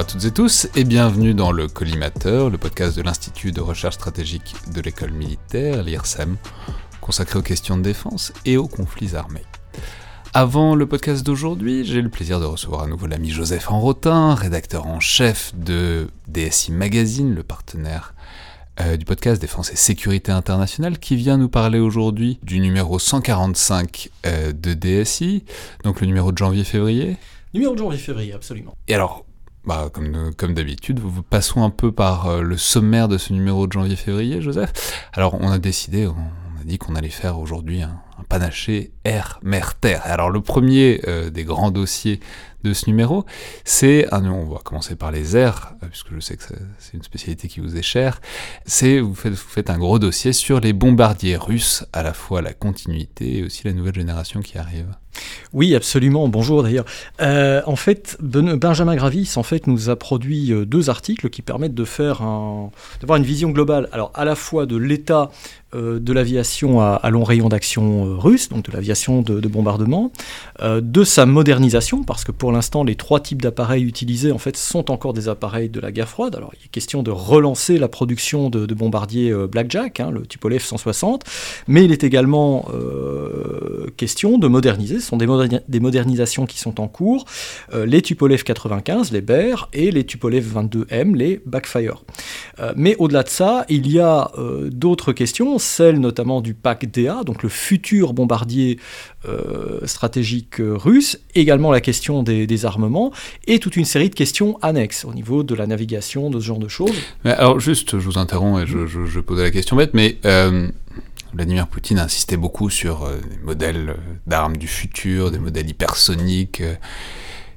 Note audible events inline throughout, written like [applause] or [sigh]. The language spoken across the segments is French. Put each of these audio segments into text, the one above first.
Bonjour à toutes et tous et bienvenue dans le Collimateur, le podcast de l'Institut de recherche stratégique de l'école militaire, l'IRSEM, consacré aux questions de défense et aux conflits armés. Avant le podcast d'aujourd'hui, j'ai le plaisir de recevoir à nouveau l'ami Joseph Enrotin, rédacteur en chef de DSI Magazine, le partenaire euh, du podcast Défense et Sécurité Internationale, qui vient nous parler aujourd'hui du numéro 145 euh, de DSI, donc le numéro de janvier-février. Numéro de janvier-février, absolument. Et alors, bah, comme, comme d'habitude, passons un peu par euh, le sommaire de ce numéro de janvier-février, Joseph. Alors, on a décidé, on, a dit qu'on allait faire aujourd'hui un, panaché air, mer, terre. Alors, le premier des grands dossiers de ce numéro, c'est, ah on va commencer par les airs, euh, puisque je sais que c'est une spécialité qui vous est chère, c'est, vous faites un gros dossier sur les bombardiers russes, à la fois la continuité et aussi la nouvelle génération qui arrive. Oui, absolument. Bonjour d'ailleurs. Euh, en fait, Benjamin Gravis en fait nous a produit euh, deux articles qui permettent de faire d'avoir une vision globale. Alors à la fois de l'état de l'aviation à, long rayon d'action russe, donc de l'aviation de, de, bombardement, de sa modernisation, parce que pour l'instant, les trois types d'appareils utilisés en fait sont encore des appareils de la guerre froide. Alors, il est question de relancer la production de, bombardiers euh, Blackjack, hein, le Tupolev 160, mais il est également euh, question de moderniser. Ce sont des, modernisations qui sont en cours. Euh, les Tupolev 95, les BER, et les Tupolev 22M, les Backfire. mais au-delà de ça, il y a d'autres questions, celles notamment du pack DA, donc le futur bombardier stratégique russe, également la question des armements, et toute une série de questions annexes au niveau de la navigation, de ce genre de choses. Alors juste, je vous interromps et je, je, posais la question bête, mais euh, Vladimir Poutine a insisté beaucoup sur euh, des modèles d'armes du futur, des modèles hypersoniques. Euh,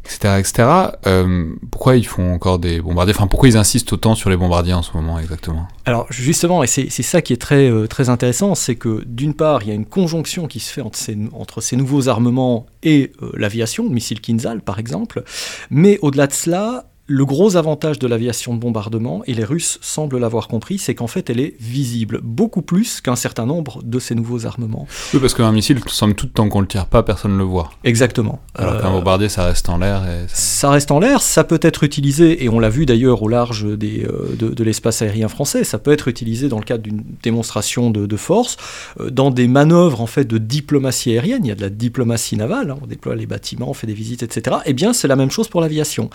etc. etc. Euh, pourquoi ils font encore des bombardiers? Enfin, pourquoi ils insistent autant sur les bombardiers en ce moment exactement? Alors justement, et c'est ça qui est très, euh, très intéressant, c'est que d'une part, il y a une conjonction qui se fait entre ces, entre ces nouveaux armements et euh, l'aviation, le missile Kinzhal par exemple, mais au-delà de cela, le gros avantage de l'aviation de bombardement, et les Russes semblent l'avoir compris, c'est qu'en fait elle est visible, beaucoup plus qu'un certain nombre de ces nouveaux armements. Oui, parce qu'un missile, somme toute, tant qu'on le tire pas, personne ne le voit. Exactement. Alors qu'un euh, bombardier, ça reste en l'air. Ça... reste en l'air, ça peut être utilisé, et on l'a vu d'ailleurs au large des, euh, de, l'espace aérien français, ça peut être utilisé dans le cadre d'une démonstration de, force, euh, dans des manœuvres en fait de diplomatie aérienne, il y a de la diplomatie navale, hein, on déploie les bâtiments, on fait des visites, etc. Eh bien, c'est la même chose pour l'aviation.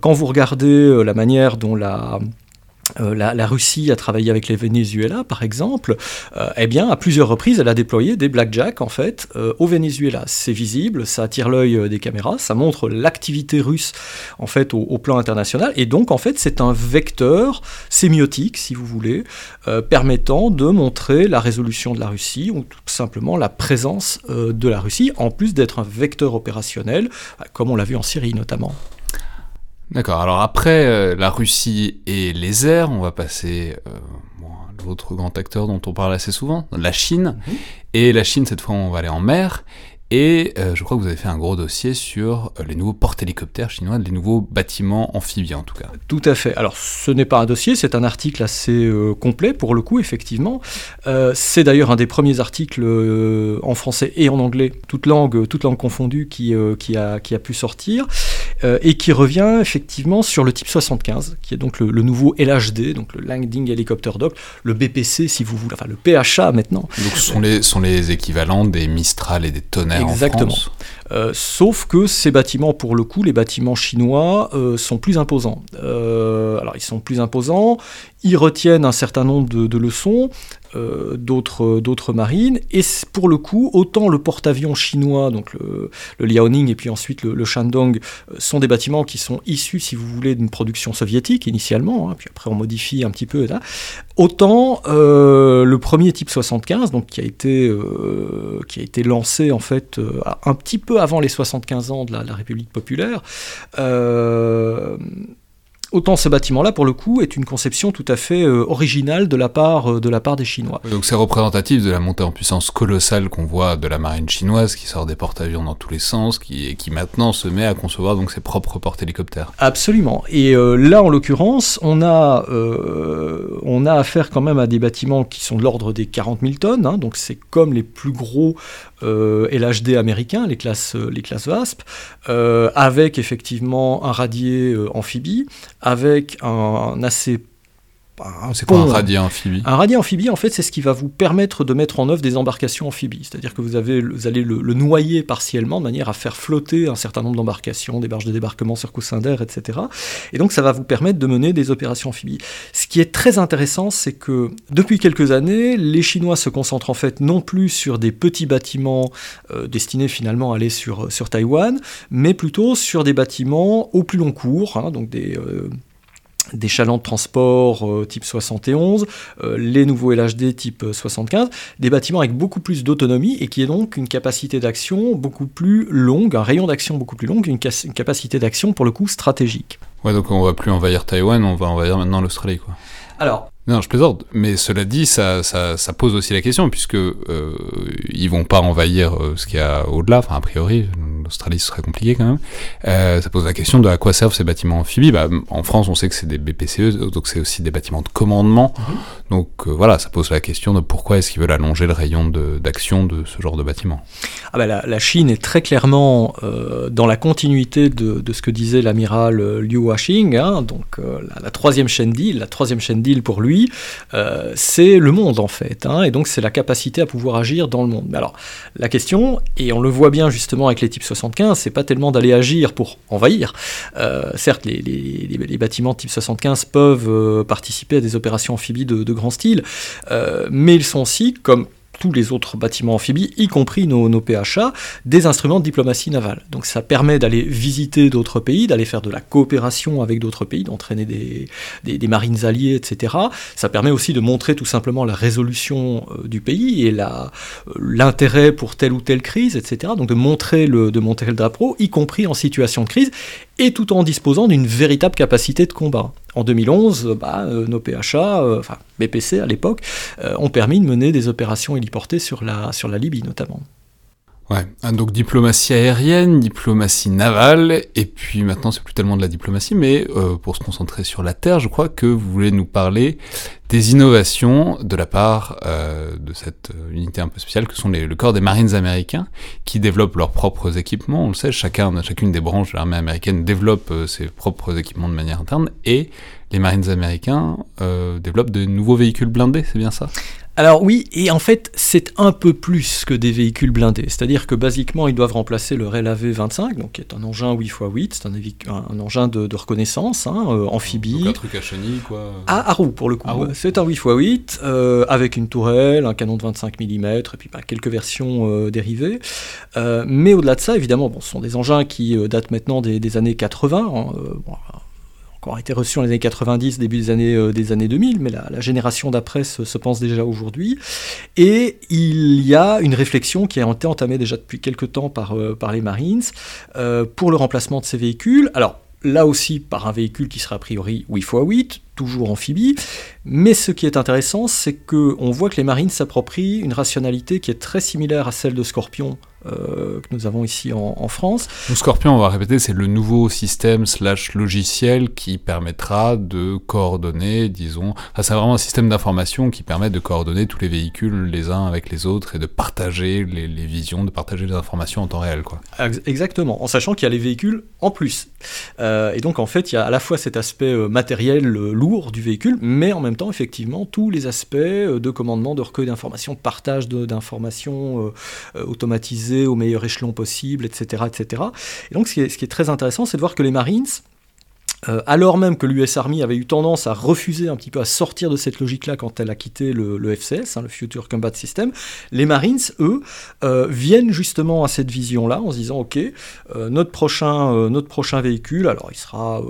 quand vous regardez euh, la manière dont la, euh, la, Russie a travaillé avec les Venezuela, par exemple, euh, eh bien, à plusieurs reprises, elle a déployé des blackjack, en fait, au Venezuela. C'est visible, ça attire l'œil des caméras, ça montre l'activité russe, en fait, au, plan international, et donc, en fait, c'est un vecteur sémiotique, si vous voulez, permettant de montrer la résolution de la Russie, ou tout simplement la présence de la Russie, en plus d'être un vecteur opérationnel, comme on l'a vu en Syrie, notamment. D'accord, alors après euh, la Russie et les airs, on va passer euh, à l'autre grand acteur dont on parle assez souvent, la Chine. Mhm. Et la Chine, cette fois, on va aller en mer. Et euh, je crois que vous avez fait un gros dossier sur euh, les nouveaux porte-hélicoptères chinois, les nouveaux bâtiments amphibiens en tout cas. Tout à fait. Alors ce n'est pas un dossier, c'est un article assez euh, complet pour le coup, effectivement. c'est d'ailleurs un des premiers articles en français et en anglais, toutes langues, toutes langues confondues, qui, qui, a, qui a pu sortir. Et qui revient effectivement sur le type 75, qui est donc le, nouveau LHD, donc le Landing Helicopter Dock, le BPC si vous voulez, enfin le PHA maintenant. Donc ce sont les, sont les équivalents des Mistral et des Tonnerre Exactement. Euh, sauf que ces bâtiments, pour le coup, les bâtiments chinois euh, sont plus imposants. Euh, alors ils sont plus imposants, ils retiennent un certain nombre de, leçons, d'autres marines, et pour le coup, autant le porte-avions chinois, donc le, Liaoning et puis ensuite le, Shandong, sont des bâtiments qui sont issus, si vous voulez, d'une production soviétique initialement, hein, puis après on modifie un petit peu, là, autant le premier type 75, donc qui a été, qui a été lancé en fait un petit peu avant les 75 ans de la, République populaire, euh, Autant ce bâtiment-là, pour le coup, est une conception tout à fait euh, originale de la, part, euh, de la part des Chinois. Donc c'est représentatif de la montée en puissance colossale qu'on voit de la marine chinoise, qui sort des porte-avions dans tous les sens, qui, et qui maintenant se met à concevoir donc ses propres porte-hélicoptères. Absolument. Et euh, là, en l'occurrence, on, a, on a affaire quand même à des bâtiments qui sont de l'ordre des 40 000 tonnes, hein. donc c'est comme les plus gros et l'HD américain, les classes, les classes VASP, avec effectivement un radier amphibie, avec un assez c'est quoi un radier amphibie Un radier amphibie, en fait, c'est ce qui va vous permettre de mettre en œuvre des embarcations amphibies. C'est-à-dire que vous, avez, vous allez le, noyer partiellement de manière à faire flotter un certain nombre d'embarcations, des barges de débarquement sur coussin d'air, etc. Et donc, ça va vous permettre de mener des opérations amphibies. Ce qui est très intéressant, c'est que depuis quelques années, les Chinois se concentrent en fait non plus sur des petits bâtiments euh, destinés finalement à aller sur, sur Taïwan, mais plutôt sur des bâtiments au plus long cours, hein, donc des, euh, des chalands de transport euh, type 71, euh, les nouveaux LHD type 75, des bâtiments avec beaucoup plus d'autonomie et qui est donc une capacité d'action beaucoup plus longue, un rayon d'action beaucoup plus long, une, une capacité d'action pour le coup stratégique. Ouais, donc on va plus envahir Taïwan, on va envahir maintenant l'Australie, quoi. Alors, non, je plaisante, mais cela dit, ça, ça, ça pose aussi la question, puisque euh, ils vont pas envahir euh, ce qu'il y a au-delà, enfin a priori, l'Australie ce serait compliqué quand même. Euh, ça pose la question de à quoi servent ces bâtiments amphibies. Bah, en France, on sait que c'est des BPCE, donc c'est aussi des bâtiments de commandement. Mhm. Donc euh, voilà, ça pose la question de pourquoi est-ce qu'ils veulent allonger le rayon d'action de, ce genre de bâtiment. Ah bah, la, la, Chine est très clairement euh, dans la continuité de, de ce que disait l'amiral Liu Washing, hein, donc la, la, troisième chaîne d'île, la troisième chaîne d'île pour lui c'est le monde en fait, hein, et donc c'est la capacité à pouvoir agir dans le monde. Mais alors, la question, et on le voit bien justement avec les types 75, c'est pas tellement d'aller agir pour envahir. Euh, certes, les, bâtiments type 75 peuvent euh, participer à des opérations amphibies de, de grand style, mais ils sont aussi, comme tous les autres bâtiments amphibies, y compris nos, nos, PHA, des instruments de diplomatie navale. Donc ça permet d'aller visiter d'autres pays, d'aller faire de la coopération avec d'autres pays, d'entraîner des, des, marines alliées, etc. Ça permet aussi de montrer tout simplement la résolution euh, du pays et euh, l'intérêt pour telle ou telle crise, etc. Donc de montrer le, de montrer le drapeau, y compris en situation de crise, et tout en disposant d'une véritable capacité de combat. En 2011, bah, euh, nos PHA, euh, enfin BPC à l'époque, euh, ont permis de mener des opérations héliportées sur la Libye notamment. Ouais, ah, donc diplomatie aérienne, diplomatie navale, et puis maintenant c'est plus tellement de la diplomatie, mais pour se concentrer sur la terre, je crois que vous voulez nous parler des innovations de la part euh, de cette unité un peu spéciale que sont les, le corps des Marines américains qui développent leurs propres équipements. On le sait, chacun, chacune des branches de l'armée américaine développe euh, ses propres équipements de manière interne et les Marines américains euh, développent de nouveaux véhicules blindés, c'est bien ça? Alors oui, et en fait, c'est un peu plus que des véhicules blindés. C'est-à-dire que basiquement, ils doivent remplacer le RELAV 25, donc qui est un engin 8x8, c'est un, engin de, reconnaissance, hein, amphibie. Donc un truc à chenille, quoi. À, à roue, pour le coup. C'est un 8x8 euh, avec une tourelle, un canon de 25 mm et puis bah, quelques versions euh, dérivées. Euh, mais au-delà de ça, évidemment, bon, ce sont des engins qui datent maintenant des, années 80. Hein, encore été reçus dans les années 90, début des années, des années 2000, mais la, génération d'après se, pense déjà aujourd'hui. Et il y a une réflexion qui a été entamée déjà depuis quelques temps par, par les Marines pour le remplacement de ces véhicules. Alors, là aussi par un véhicule qui sera a priori 8x8, toujours amphibie. Mais ce qui est intéressant, c'est qu'on voit que les marines s'approprient une rationalité qui est très similaire à celle de Scorpion euh, que nous avons ici en, France. Le Scorpion, on va répéter, c'est le nouveau système slash logiciel qui permettra de coordonner, disons, c'est vraiment un système d'information qui permet de coordonner tous les véhicules les uns avec les autres et de partager les, visions, de partager les informations en temps réel. Quoi. Exactement, en sachant qu'il y a les véhicules en plus. Euh, et donc en fait, il y a à la fois cet aspect euh, matériel lourd du véhicule, mais en même temps, effectivement, tous les aspects de commandement, de recueil d'informations, de partage d'informations automatisées au meilleur échelon possible, etc. etc. Et donc ce qui est très intéressant, c'est de voir que les Marines, alors même que l'US Army avait eu tendance à refuser un petit peu à sortir de cette logique-là quand elle a quitté le, FCS, hein, le Future Combat System, les Marines, eux, euh, viennent justement à cette vision-là en se disant, ok, euh, notre, prochain, notre prochain véhicule, alors il sera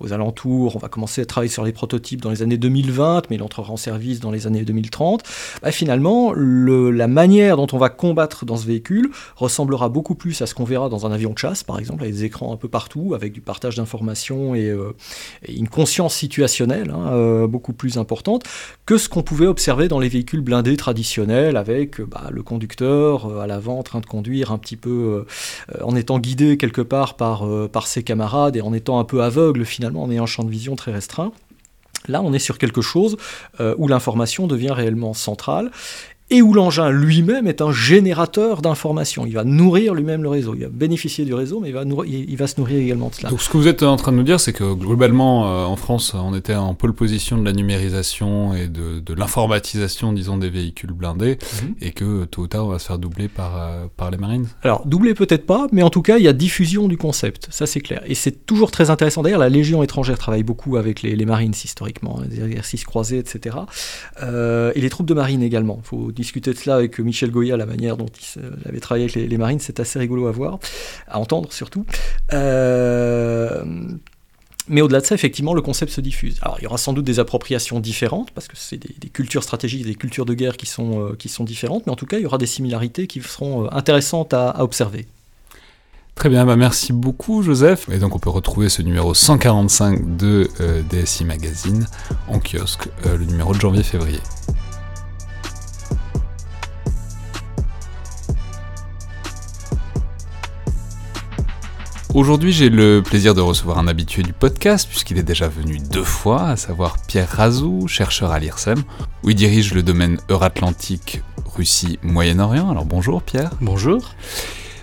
aux alentours, on va commencer à travailler sur les prototypes dans les années 2020, mais il entrera en service dans les années 2030, bah, finalement, la manière dont on va combattre dans ce véhicule ressemblera beaucoup plus à ce qu'on verra dans un avion de chasse, par exemple, avec des écrans un peu partout, avec du partage d'informations et euh, une conscience situationnelle hein, euh, beaucoup plus importante que ce qu'on pouvait observer dans les véhicules blindés traditionnels avec euh, bah, le conducteur à l'avant en train de conduire un petit peu en étant guidé quelque part par, par ses camarades et en étant un peu aveugle finalement en ayant un champ de vision très restreint. Là, on est sur quelque chose où l'information devient réellement centrale et où l'engin lui-même est un générateur d'informations. Il va nourrir lui-même le réseau. Il va bénéficier du réseau, mais il va, il va se nourrir également de cela. Donc ce que vous êtes en train de nous dire, c'est que globalement, euh, en France, on était en pole position de la numérisation et de, de l'informatisation, disons, des véhicules blindés, mhm. et que tôt ou tard, on va se faire doubler par, euh, par les Marines Alors, doubler peut-être pas, mais en tout cas, il y a diffusion du concept, ça c'est clair. Et c'est toujours très intéressant. D'ailleurs, la Légion étrangère travaille beaucoup avec les, les Marines historiquement, des exercices croisés, etc. Euh, et les troupes de marine également. Il faut discuter de cela avec Michel Goya, la manière dont il avait travaillé avec les, marines, c'est assez rigolo à voir, à entendre surtout. Euh, mais au-delà de ça, effectivement, le concept se diffuse. Alors, il y aura sans doute des appropriations différentes, parce que c'est des, cultures stratégiques, des cultures de guerre qui sont, euh, qui sont différentes, mais en tout cas, il y aura des similarités qui seront euh, intéressantes à, observer. Très bien, bah merci beaucoup Joseph. Et donc on peut retrouver ce numéro 145 de DSI Magazine en kiosque, le numéro de janvier-février. Aujourd'hui, j'ai le plaisir de recevoir un habitué du podcast, puisqu'il est déjà venu deux fois, à savoir Pierre Razou, chercheur à l'IRSEM, où il dirige le domaine Euratlantique, Russie, Moyen-Orient. Alors bonjour Pierre. Bonjour.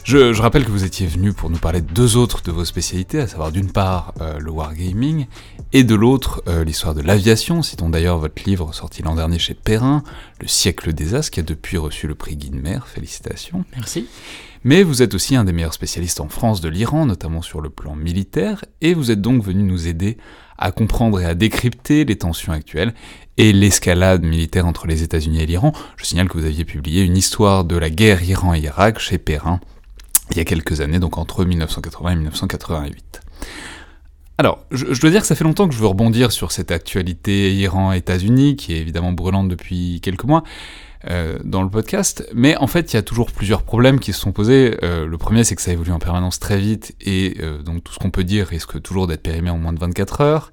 Je, rappelle que vous étiez venu pour nous parler de deux autres de vos spécialités, à savoir d'une part euh, le wargaming et de l'autre euh, l'histoire de l'aviation. Citons d'ailleurs votre livre sorti l'an dernier chez Perrin, Le siècle des As, qui a depuis reçu le prix Guinmer. Félicitations. Merci. Mais vous êtes aussi un des meilleurs spécialistes en France de l'Iran, notamment sur le plan militaire, et vous êtes donc venu nous aider à comprendre et à décrypter les tensions actuelles et l'escalade militaire entre les États-Unis et l'Iran. Je signale que vous aviez publié une histoire de la guerre Iran-Irak chez Perrin il y a quelques années, donc entre 1980 et 1988. Alors, je, dois dire que ça fait longtemps que je veux rebondir sur cette actualité Iran-États-Unis, qui est évidemment brûlante depuis quelques mois, euh, dans le podcast, mais en fait il y a toujours plusieurs problèmes qui se sont posés. Euh, le premier c'est que ça évolue en permanence très vite et euh, donc tout ce qu'on peut dire risque toujours d'être périmé en moins de 24 heures.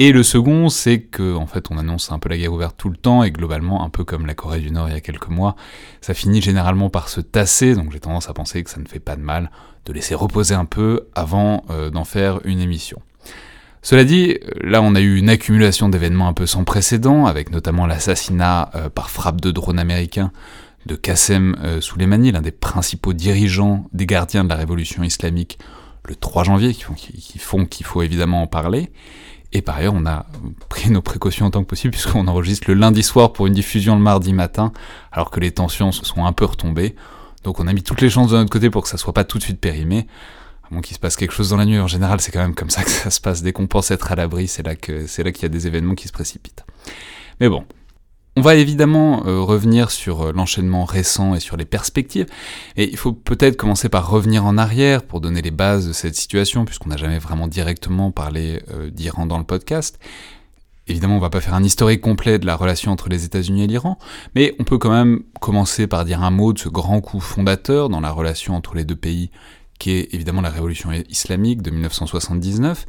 Et le second c'est que en fait on annonce un peu la guerre ouverte tout le temps et globalement un peu comme la Corée du Nord il y a quelques mois, ça finit généralement par se tasser, donc j'ai tendance à penser que ça ne fait pas de mal de laisser reposer un peu avant d'en faire une émission. Cela dit, là on a eu une accumulation d'événements un peu sans précédent, avec notamment l'assassinat euh, par frappe de drone américain de Qassem euh, l'un des principaux dirigeants des gardiens de la révolution islamique, le 3 janvier, qui font qu'il faut évidemment en parler. Et par ailleurs, on a pris nos précautions en tant que possible, puisqu'on enregistre le lundi soir pour une diffusion le mardi matin, alors que les tensions se sont un peu retombées. Donc on a mis toutes les chances de notre côté pour que ça soit pas tout de suite périmé à qu'il se passe quelque chose dans la nuit, en général, c'est quand même comme ça que ça se passe. Dès qu'on pense être à l'abri, c'est là que c'est là qu'il y a des événements qui se précipitent. Mais bon, on va évidemment euh, revenir sur euh, l'enchaînement récent et sur les perspectives, et il faut peut-être commencer par revenir en arrière pour donner les bases de cette situation, puisqu'on n'a jamais vraiment directement parlé euh, d'Iran dans le podcast. Évidemment, on va pas faire un historique complet de la relation entre les États-Unis et l'Iran, mais on peut quand même commencer par dire un mot de ce grand coup fondateur dans la relation entre les deux pays qui est évidemment la révolution islamique de 1979,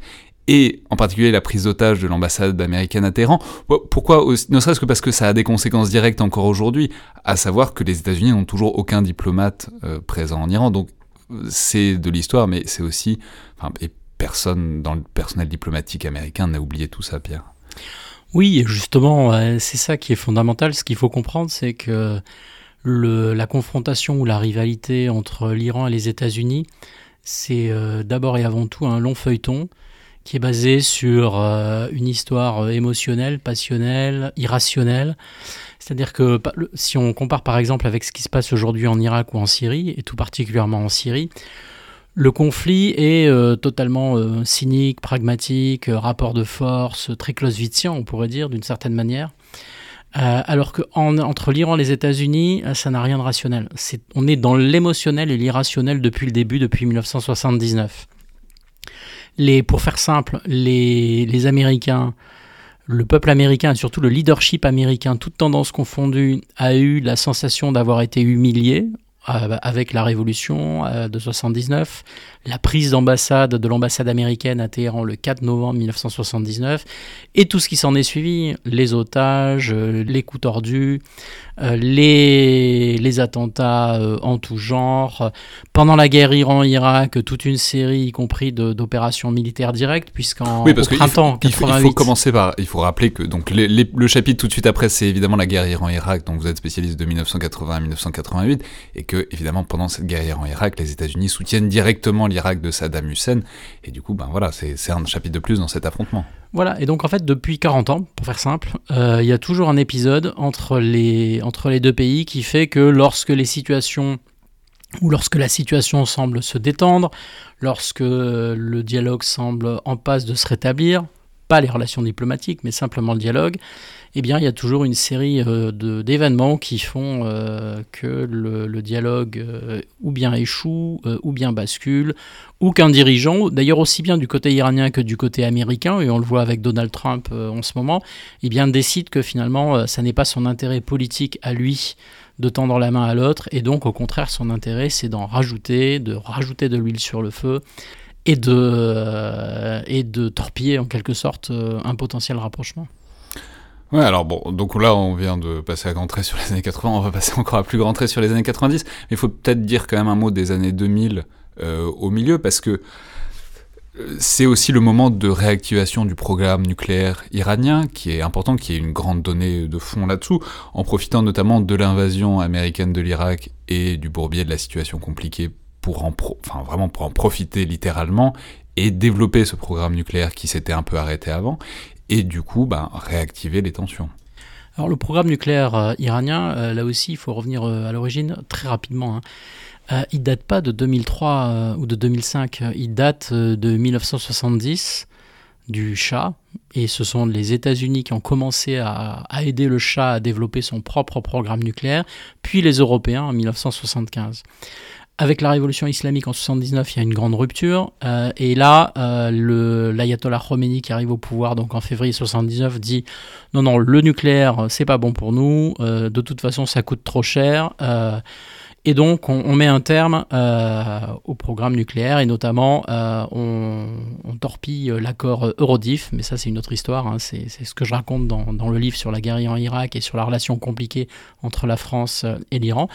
et en particulier la prise d'otage de l'ambassade américaine à Téhéran. Pourquoi Ne serait-ce que parce que ça a des conséquences directes encore aujourd'hui, à savoir que les États-Unis n'ont toujours aucun diplomate euh, présent en Iran. Donc c'est de l'histoire, mais c'est aussi... Et personne dans le personnel diplomatique américain n'a oublié tout ça, Pierre. Oui, justement, c'est ça qui est fondamental. Ce qu'il faut comprendre, c'est que la confrontation ou la rivalité entre l'Iran et les États-Unis, c'est euh, d'abord et avant tout un long feuilleton qui est basé sur euh, une histoire euh, émotionnelle, passionnelle, irrationnelle. C'est-à-dire que si on compare par exemple avec ce qui se passe aujourd'hui en Irak ou en Syrie, et tout particulièrement en Syrie, le conflit est totalement cynique, pragmatique, rapport de force, très clausewitzien, on pourrait dire d'une certaine manière. Euh, alors que entre l'Iran et les États-Unis, euh, ça n'a rien de rationnel. on est dans l'émotionnel et l'irrationnel depuis le début, depuis 1979. Les, pour faire simple, les, Américains, le peuple américain, et surtout le leadership américain, toutes tendances confondues, a eu la sensation d'avoir été humilié euh, avec la révolution euh, de 79, la prise d'ambassade de l'ambassade américaine à Téhéran le 4 novembre 1979, et tout ce qui s'en est suivi, les otages, euh, les coups tordus, les, les attentats en tout genre, pendant la guerre Iran-Irak, toute une série, y compris d'opérations militaires directes, puisqu'en oui, parce printemps il faut, il faut, commencer par, il faut rappeler que donc le chapitre tout de suite après, c'est évidemment la guerre Iran-Irak, donc vous êtes spécialiste de 1980 à 1988, et que évidemment pendant cette guerre en Irak, les États-Unis soutiennent directement l'Irak de Saddam Hussein, et du coup, ben voilà, c'est un chapitre de plus dans cet affrontement. Voilà, et donc en fait, depuis 40 ans, pour faire simple, euh, il y a toujours un épisode entre les, entre les deux pays qui fait que lorsque les situations ou lorsque la situation semble se détendre, lorsque le dialogue semble en passe de se rétablir, pas les relations diplomatiques, mais simplement le dialogue, eh bien, il y a toujours une série euh, d'événements qui font euh, que le, dialogue euh, ou bien échoue, ou bien bascule, ou qu'un dirigeant, d'ailleurs aussi bien du côté iranien que du côté américain, et on le voit avec Donald Trump en ce moment, eh bien, décide que finalement, ça n'est pas son intérêt politique à lui de tendre la main à l'autre, et donc au contraire, son intérêt, c'est d'en rajouter, de rajouter de l'huile sur le feu, et de, euh, et de torpiller en quelque sorte euh, un potentiel rapprochement. Ouais, alors bon, donc là on vient de passer à grand trait sur les années 80, on va passer encore à plus grand trait sur les années 90, mais il faut peut-être dire quand même un mot des années 2000 euh, au milieu, parce que c'est aussi le moment de réactivation du programme nucléaire iranien, qui est important, qui est une grande donnée de fond là-dessous, en profitant notamment de l'invasion américaine de l'Irak et du bourbier de la situation compliquée pour en enfin vraiment pour en profiter littéralement et développer ce programme nucléaire qui s'était un peu arrêté avant et du coup ben, réactiver les tensions. Alors le programme nucléaire euh, iranien, euh, là aussi il faut revenir euh, à l'origine très rapidement. Hein. il date pas de 2003 ou de 2005, il date de 1970 du Shah, et ce sont les États-Unis qui ont commencé à, à, aider le Shah à développer son propre programme nucléaire, puis les Européens en 1975 avec la révolution islamique en 79, il y a une grande rupture. Euh, et là, euh, l'ayatollah Khomeini qui arrive au pouvoir donc en février 79 dit non non le nucléaire c'est pas bon pour nous. Euh, de toute façon ça coûte trop cher. Et donc on, met un terme au programme nucléaire et notamment on, torpille l'accord Eurodif. Mais ça c'est une autre histoire. Hein. c'est ce que je raconte dans, le livre sur la guerre en Irak et sur la relation compliquée entre la France et l'Iran.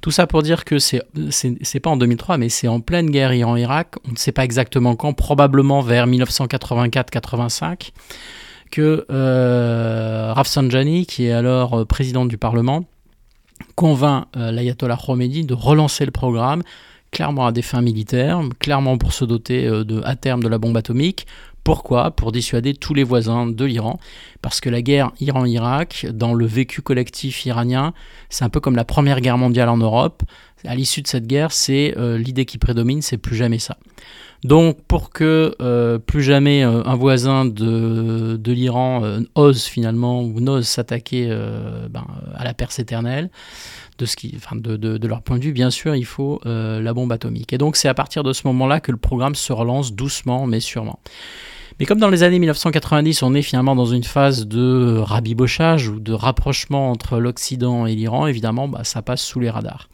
Tout ça pour dire que c'est pas en 2003, mais c'est en pleine guerre Iran-Irak. On ne sait pas exactement quand, probablement vers 1984-85, que euh, Rafsanjani, qui est alors euh, président du Parlement, convainc euh, l'ayatollah Khomeini de relancer le programme, clairement à des fins militaires, clairement pour se doter de, à terme de la bombe atomique, pourquoi? Pour dissuader tous les voisins de l'Iran. Parce que la guerre Iran-Irak, dans le vécu collectif iranien, c'est un peu comme la Première Guerre mondiale en Europe. À l'issue de cette guerre, c'est euh, l'idée qui prédomine, c'est plus jamais ça. Donc pour que euh, plus jamais euh, un voisin de, l'Iran ose finalement ou n'ose s'attaquer ben, à la Perse éternelle, de, ce qui, enfin de, de, leur point de vue, bien sûr, il faut la bombe atomique. Et donc c'est à partir de ce moment-là que le programme se relance doucement mais sûrement. Mais comme dans les années 1990, on est finalement dans une phase de rabibochage ou de rapprochement entre l'Occident et l'Iran, évidemment, bah, ça passe sous les radars.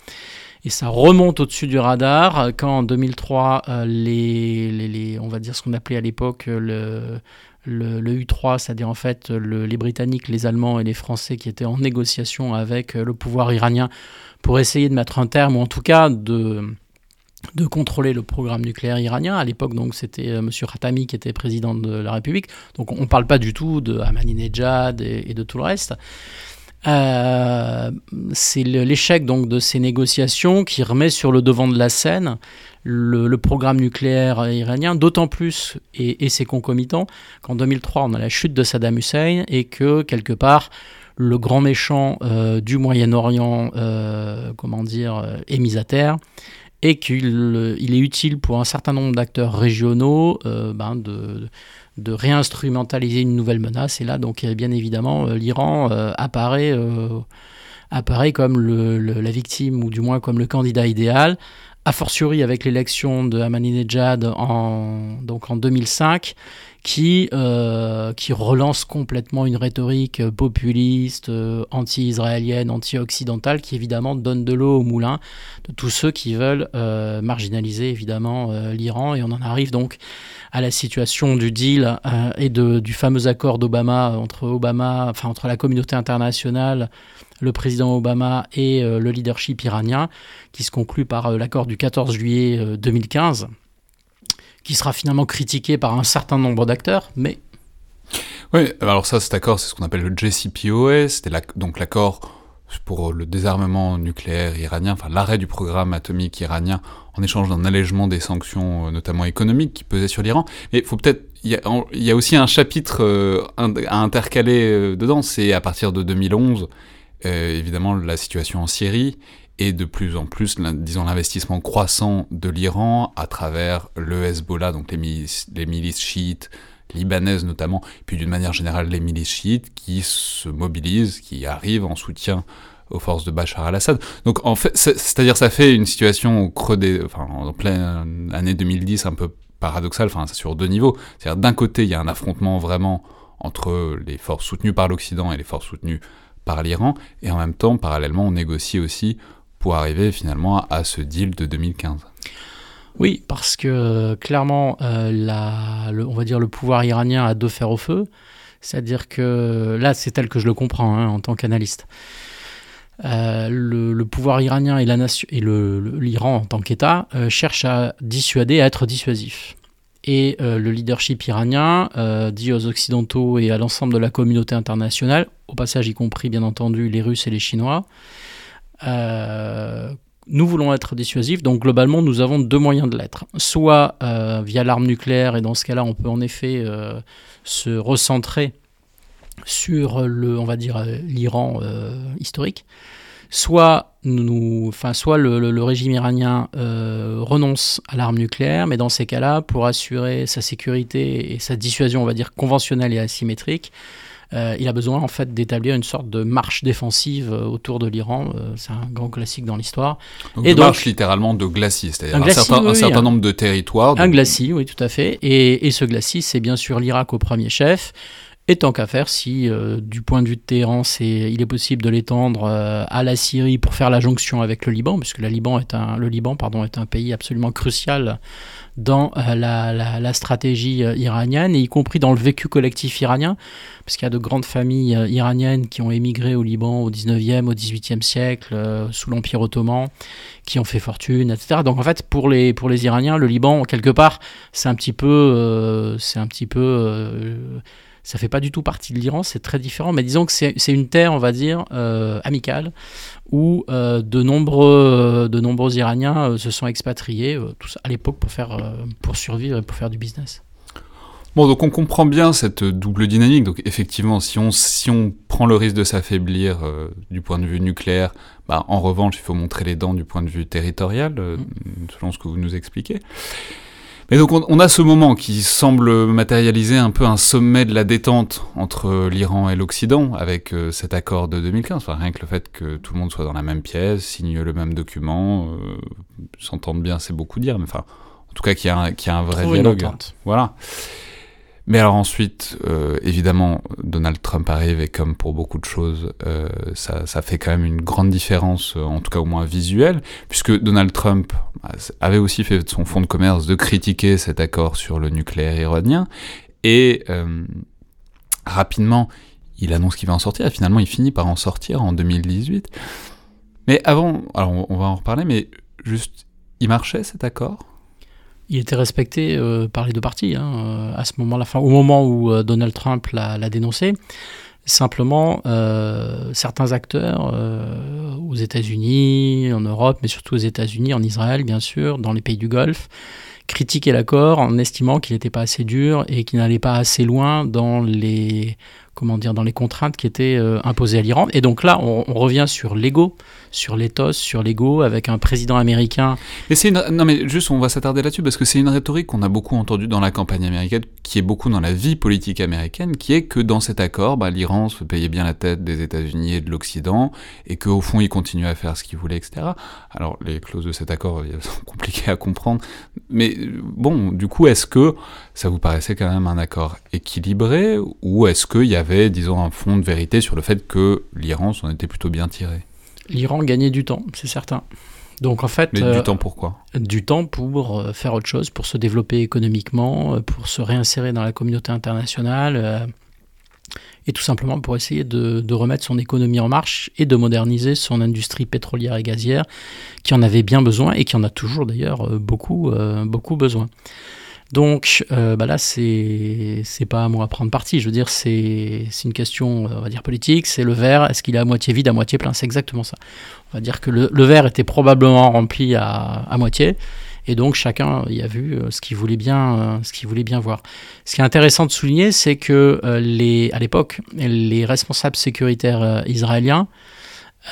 Et ça remonte au-dessus du radar quand en 2003, euh, les, on va dire ce qu'on appelait à l'époque le, le, U3, c'est-à-dire en fait les Britanniques, les Allemands et les Français qui étaient en négociation avec le pouvoir iranien pour essayer de mettre un terme, ou en tout cas de de contrôler le programme nucléaire iranien. À l'époque, donc, c'était euh, M. Khatami qui était président de la République. Donc, on ne parle pas du tout de Ahmadinejad et de tout le reste. Euh, c'est l'échec donc de ces négociations qui remet sur le devant de la scène le, programme nucléaire iranien, d'autant plus, et, c'est concomitant, qu'en 2003, on a la chute de Saddam Hussein et que, quelque part, le grand méchant euh, du Moyen-Orient, comment dire, est mis à terre et qu'il il est utile pour un certain nombre d'acteurs régionaux euh, ben de, réinstrumentaliser une nouvelle menace. Et là, donc, bien évidemment, euh, l'Iran euh, apparaît, apparaît comme le, la victime, ou du moins comme le candidat idéal, a fortiori avec l'élection de Ahmadinejad en, donc en 2005, qui, euh, qui relance complètement une rhétorique populiste, euh, anti-israélienne, anti-occidentale, qui évidemment donne de l'eau au moulin de tous ceux qui veulent euh, marginaliser évidemment l'Iran. Et on en arrive donc à la situation du deal et de, du fameux accord d'Obama entre Obama, enfin entre la communauté internationale, le président Obama et le leadership iranien, qui se conclut par l'accord du 14 juillet 2015 qui sera finalement critiqué par un certain nombre d'acteurs, mais... Oui, alors ça, cet accord, c'est ce qu'on appelle le JCPOA, c'était donc l'accord pour le désarmement nucléaire iranien, enfin l'arrêt du programme atomique iranien en échange d'un allègement des sanctions, euh, notamment économiques, qui pesaient sur l'Iran. Mais faut peut-être, il y, a aussi un chapitre euh, à intercaler euh, dedans, c'est à partir de 2011, évidemment la situation en Syrie et de plus en plus, disons, l'investissement croissant de l'Iran à travers le Hezbollah, donc les les milices chiites, libanaises notamment, puis d'une manière générale les milices chiites qui se mobilisent, qui arrivent en soutien aux forces de Bachar al-Assad. Donc en fait, c'est-à-dire ça fait une situation au en pleine année 2010 un peu paradoxale, enfin sur deux niveaux. C'est-à-dire d'un côté il y a un affrontement vraiment entre les forces soutenues par l'Occident et les forces soutenues par l'Iran, et en même temps, parallèlement, on négocie aussi pour arriver finalement à ce deal de 2015. Oui, parce que clairement, euh, la, on va dire le pouvoir iranien a deux fers au feu. C'est-à-dire que là, c'est tel que je le comprends hein, en tant qu'analyste. Euh, le, pouvoir iranien et l'Iran en tant qu'État euh, cherchent à dissuader, à être dissuasif. Et le leadership iranien dit aux Occidentaux et à l'ensemble de la communauté internationale, au passage y compris bien entendu les Russes et les Chinois, euh, nous voulons être dissuasifs, donc globalement nous avons deux moyens de l'être. Soit euh, via l'arme nucléaire, et dans ce cas-là on peut en effet euh, se recentrer sur le, va dire, l'Iran historique. Soit, nous, enfin, soit le, régime iranien renonce à l'arme nucléaire, mais dans ces cas-là, pour assurer sa sécurité et sa dissuasion, on va dire, conventionnelle et asymétrique, euh, il a besoin en fait d'établir une sorte de marche défensive euh, autour de l'Iran. Euh, c'est un grand classique dans l'histoire. Et donc, marche littéralement de glacis, c'est-à-dire un, certain, nombre de territoires. Un glacis, oui, tout à fait. Et, et ce glacis, c'est bien sûr l'Irak au premier chef. Et tant qu'à faire, si du point de vue de Téhéran, il est possible de l'étendre à la Syrie pour faire la jonction avec le Liban, puisque le Liban est un, le Liban, pardon, est un pays absolument crucial dans euh, la, stratégie euh, iranienne, et y compris dans le vécu collectif iranien, parce qu'il y a de grandes familles euh, iraniennes qui ont émigré au Liban au 19e, au 18e siècle, sous l'Empire ottoman, qui ont fait fortune, etc. Donc en fait, pour les, pour les Iraniens, le Liban, quelque part, c'est un petit peu... c'est un petit peu ça fait pas du tout partie de l'Iran, c'est très différent, mais disons que c'est une terre, on va dire, amicale, où euh, de, nombreux, de nombreux Iraniens euh, se sont expatriés euh, à l'époque pour, faire, pour survivre et pour faire du business. Bon, donc on comprend bien cette double dynamique. Donc effectivement, si on, si on prend le risque de s'affaiblir du point de vue nucléaire, bah, en revanche, il faut montrer les dents du point de vue territorial, mm. selon ce que vous nous expliquez. Mais donc on, a ce moment qui semble matérialiser un peu un sommet de la détente entre l'Iran et l'Occident avec euh, cet accord de 2015. Enfin, rien que le fait que tout le monde soit dans la même pièce, signe le même document, euh, s'entendre bien, c'est beaucoup dire, mais enfin, en tout cas qu'il y, y, a un vrai dialogue. Voilà. Mais alors ensuite, euh, évidemment, Donald Trump arrive et comme pour beaucoup de choses, euh, ça, ça, fait quand même une grande différence, euh, en tout cas au moins visuelle, puisque Donald Trump avait aussi fait son fonds de commerce de critiquer cet accord sur le nucléaire iranien, et rapidement, il annonce qu'il va en sortir, et finalement il finit par en sortir en 2018. Mais avant, alors on va en reparler, mais juste, il marchait cet accord? Il était respecté euh, par les deux parties hein, euh, à ce moment-là, au moment où euh, Donald Trump l'a dénoncé. Simplement, certains acteurs aux États-Unis, en Europe, mais surtout aux États-Unis, en Israël, bien sûr, dans les pays du Golfe, critiquaient l'accord en estimant qu'il n'était pas assez dur et qu'il n'allait pas assez loin dans les comment dire, dans les contraintes qui étaient euh, imposées à l'Iran. Et donc là, on, revient sur l'ego, sur l'éthos, sur l'ego, avec un président américain. Mais c'est non mais juste, on va s'attarder là-dessus parce que c'est une rhétorique qu'on a beaucoup entendue dans la campagne américaine, qui est beaucoup dans la vie politique américaine, qui est que dans cet accord, bah, l'Iran se payait bien la tête des États-Unis et de l'Occident, et qu'au fond, il continuait à faire ce qu'il voulait, etc. Alors les clauses de cet accord sont [laughs] compliquées à comprendre, mais bon, du coup, est-ce que ça vous paraissait quand même un accord équilibré, ou est-ce qu'il y avait disons, un fond de vérité sur le fait que l'Iran s'en était plutôt bien tiré. L'Iran gagnait du temps, c'est certain. Donc en fait, Mais du euh, temps pourquoi? Du temps pour euh, faire autre chose, pour se développer économiquement, euh, pour se réinsérer dans la communauté internationale, et tout simplement pour essayer de, de, remettre son économie en marche et de moderniser son industrie pétrolière et gazière, qui en avait bien besoin et qui en a toujours d'ailleurs beaucoup, beaucoup besoin. Donc euh, bah là, c'est pas à moi à prendre parti. Je veux dire, c'est une question, on va dire politique. C'est le verre. Est-ce qu'il est à moitié vide, à moitié plein? C'est exactement ça. On va dire que le, verre était probablement rempli à, moitié. Et donc chacun y a vu euh, ce qu'il voulait bien, euh, qu'il voulait bien voir. Ce qui est intéressant de souligner, c'est que les, à l'époque, les responsables sécuritaires israéliens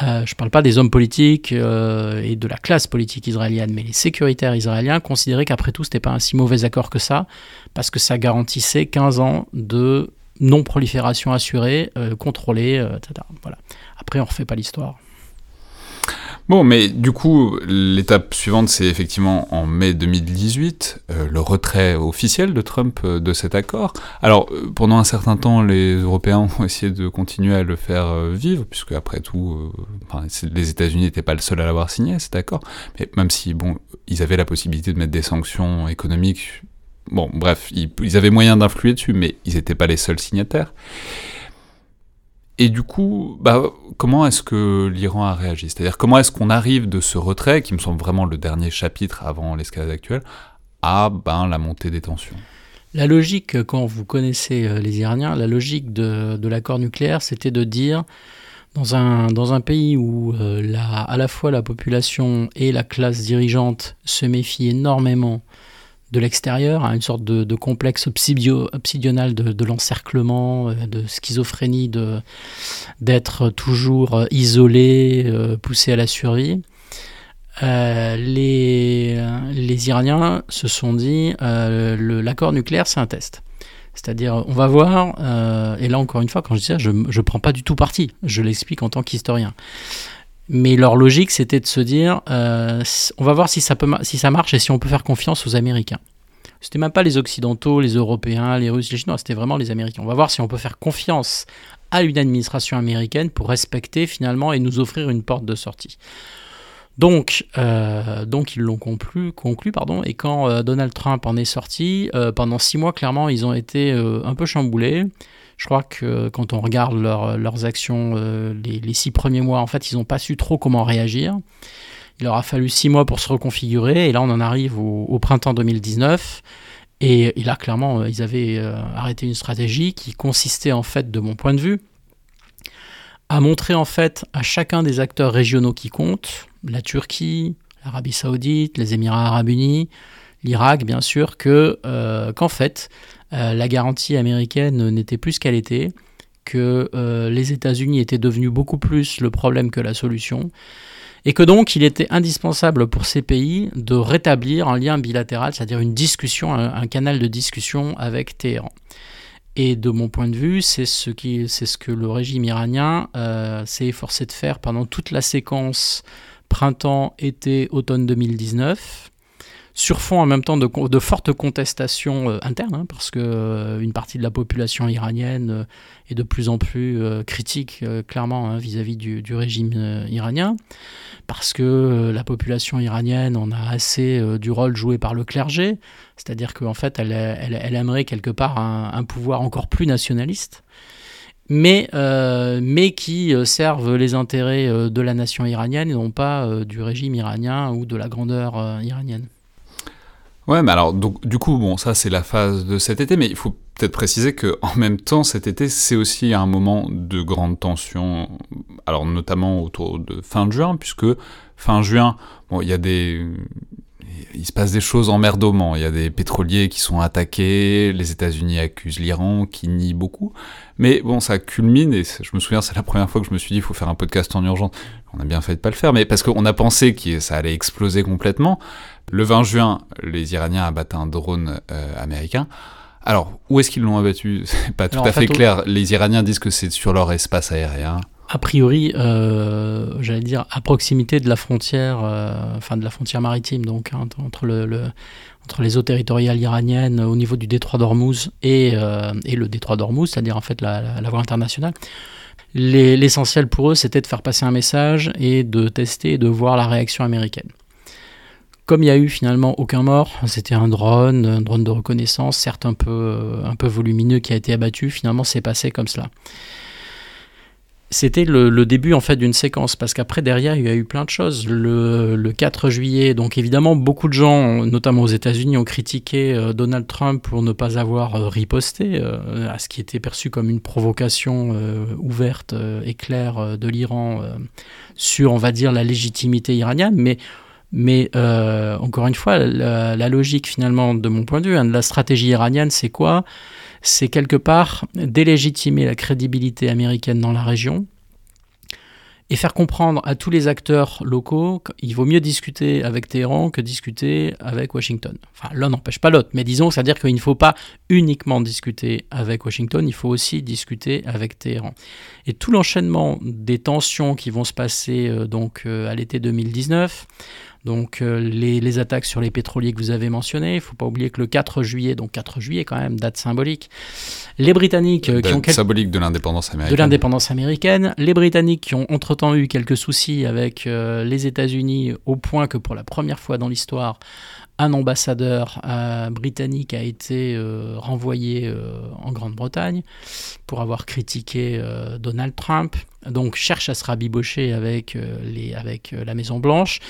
euh, je ne parle pas des hommes politiques euh, et de la classe politique israélienne, mais les sécuritaires israéliens considéraient qu'après tout, ce n'était pas un si mauvais accord que ça, parce que ça garantissait 15 ans de non-prolifération assurée, euh, contrôlée, etc. Voilà. Après, on ne refait pas l'histoire. Bon, mais du coup, l'étape suivante, c'est effectivement en mai 2018, euh, le retrait officiel de Trump euh, de cet accord. Alors, euh, pendant un certain temps, les Européens [laughs] ont essayé de continuer à le faire vivre, puisque après tout, les États-Unis n'étaient pas le seul à l'avoir signé, cet accord. Mais même si, bon, ils avaient la possibilité de mettre des sanctions économiques, bon, bref, ils, ils avaient moyen d'influer dessus, mais ils n'étaient pas les seuls signataires. Et du coup, bah, comment est-ce que l'Iran a réagi? C'est-à-dire comment est-ce qu'on arrive de ce retrait, qui me semble vraiment le dernier chapitre avant l'escalade actuelle, à ben, la montée des tensions? La logique, quand vous connaissez euh, les Iraniens, la logique de, l'accord nucléaire, c'était de dire, dans un, pays où euh, à la fois la population et la classe dirigeante se méfient énormément de l'extérieur, à une sorte de, complexe obsidional de, l'encerclement, euh, de schizophrénie, de, d'être toujours euh, isolé, euh, poussé à la survie. les, les Iraniens se sont dit l'accord nucléaire, c'est un test. C'est-à-dire, on va voir, et là encore une fois, quand je dis ça, je ne prends pas du tout parti, je l'explique en tant qu'historien. Mais leur logique, c'était de se dire, euh, on va voir si ça, peut, si ça marche et si on peut faire confiance aux Américains. C'était même pas les Occidentaux, les Européens, les Russes, les Chinois, c'était vraiment les Américains. On va voir si on peut faire confiance à une administration américaine pour respecter finalement et nous offrir une porte de sortie. Donc, euh, donc ils l'ont conclu, pardon, et quand euh, Donald Trump en est sorti, pendant six mois, clairement, ils ont été un peu chamboulés. Je crois que quand on regarde leurs actions euh, les, six premiers mois, en fait, ils n'ont pas su trop comment réagir. Il leur a fallu six mois pour se reconfigurer, et là, on en arrive au, printemps 2019. Et, là, clairement, euh, ils avaient euh, arrêté une stratégie qui consistait, en fait, de mon point de vue, à montrer, en fait, à chacun des acteurs régionaux qui comptent, la Turquie, l'Arabie Saoudite, les Émirats Arabes Unis, l'Irak, bien sûr, que qu'en fait, la garantie américaine n'était plus ce qu'elle était, que euh, les États-Unis étaient devenus beaucoup plus le problème que la solution, et que donc il était indispensable pour ces pays de rétablir un lien bilatéral, c'est-à-dire une discussion, un, canal de discussion avec Téhéran. Et de mon point de vue, c'est ce, qui, c'est ce que le régime iranien euh, s'est efforcé de faire pendant toute la séquence printemps, été, automne 2019 sur fond en même temps de, fortes contestations euh, internes, hein, parce que euh, une partie de la population iranienne euh, est de plus en plus critique, clairement, hein, vis-à-vis du, régime iranien, parce que la population iranienne en a assez du rôle joué par le clergé, c'est-à-dire qu'en fait, elle, aimerait quelque part un, pouvoir encore plus nationaliste. Mais, mais, qui servent les intérêts de la nation iranienne et non pas du régime iranien ou de la grandeur iranienne. Ouais, mais alors, donc, du coup, bon, ça c'est la phase de cet été, mais il faut peut-être préciser que [laughs] en même temps, cet été, c'est aussi un moment de grande tension, alors notamment autour de fin juin, puisque fin juin, bon, il y a des, il se passe des choses en mer d'Oman. Il y a des pétroliers qui sont attaqués, les États-Unis accusent l'Iran, qui nie beaucoup. Mais bon, ça culmine, et je me souviens, c'est la première fois que je me suis dit, il faut faire un podcast en urgence. On a bien fait de pas le faire, mais parce qu'on a pensé que ça allait exploser complètement. Le 20 juin, les Iraniens abattent un drone euh, américain. Alors, où est-ce qu'ils l'ont abattu? [laughs] C'est pas tout à fait, clair. Les Iraniens disent que c'est sur leur espace aérien a priori, euh, j'allais dire, à proximité de la frontière, euh, enfin de la frontière maritime, donc hein, entre, le, entre les eaux territoriales iraniennes au niveau du détroit d'Ormuz et, euh, le détroit d'Ormuz, c'est-à-dire en fait la, voie internationale. L'essentiel pour eux, c'était de faire passer un message et de tester de voir la réaction américaine. Comme il n'y a eu finalement aucun mort, c'était un drone, un drone de reconnaissance, certes un peu volumineux qui a été abattu, finalement c'est passé comme cela c'était le, début en fait d'une séquence parce qu'après derrière il y a eu plein de choses. Le, 4 juillet, donc évidemment beaucoup de gens, notamment aux États-Unis, ont critiqué euh, Donald Trump pour ne pas avoir euh, riposté euh, à ce qui était perçu comme une provocation ouverte et claire de l'Iran sur, on va dire, la légitimité iranienne, mais mais encore une fois, la, logique finalement, de mon point de vue, hein, de la stratégie iranienne, c'est quoi? C'est quelque part délégitimer la crédibilité américaine dans la région et faire comprendre à tous les acteurs locaux qu'il vaut mieux discuter avec Téhéran que discuter avec Washington. Enfin, l'un n'empêche pas l'autre, mais disons, c'est-à-dire qu'il ne faut pas uniquement discuter avec Washington, il faut aussi discuter avec Téhéran. Et tout l'enchaînement des tensions qui vont se passer euh, donc euh, à l'été 2019, donc euh, les, attaques sur les pétroliers que vous avez mentionnés, il ne faut pas oublier que le 4 juillet, donc 4 juillet quand même, date symbolique, les Britanniques euh, qui ont... Symbolique de l'indépendance américaine. De l'indépendance américaine. Les Britanniques qui ont entre-temps eu quelques soucis avec euh, les États-Unis au point que pour la première fois dans l'histoire, un ambassadeur britannique a été renvoyé en Grande-Bretagne pour avoir critiqué Donald Trump. Donc cherche à se rabibocher avec, les, avec la Maison Blanche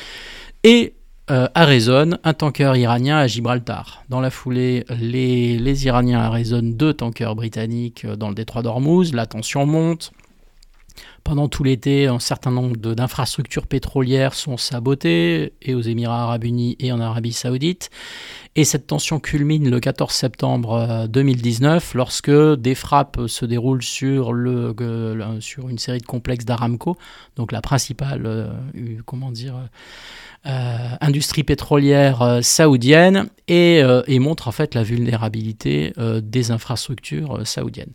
et euh, arraisonne un tanker iranien à Gibraltar. Dans la foulée, les, les Iraniens arraisonnent deux tankers britanniques euh, dans le détroit d'Ormuz, la tension monte. Pendant tout l'été, un certain nombre d'infrastructures pétrolières sont sabotées, et aux Émirats arabes unis et en Arabie saoudite. Et cette tension culmine le 14 septembre 2019 euh, lorsque des frappes se déroulent sur, le, sur une série de complexes d'Aramco, donc la principale, comment dire, euh, industrie pétrolière euh, saoudienne et, euh, et, montre en fait la vulnérabilité des infrastructures saoudiennes.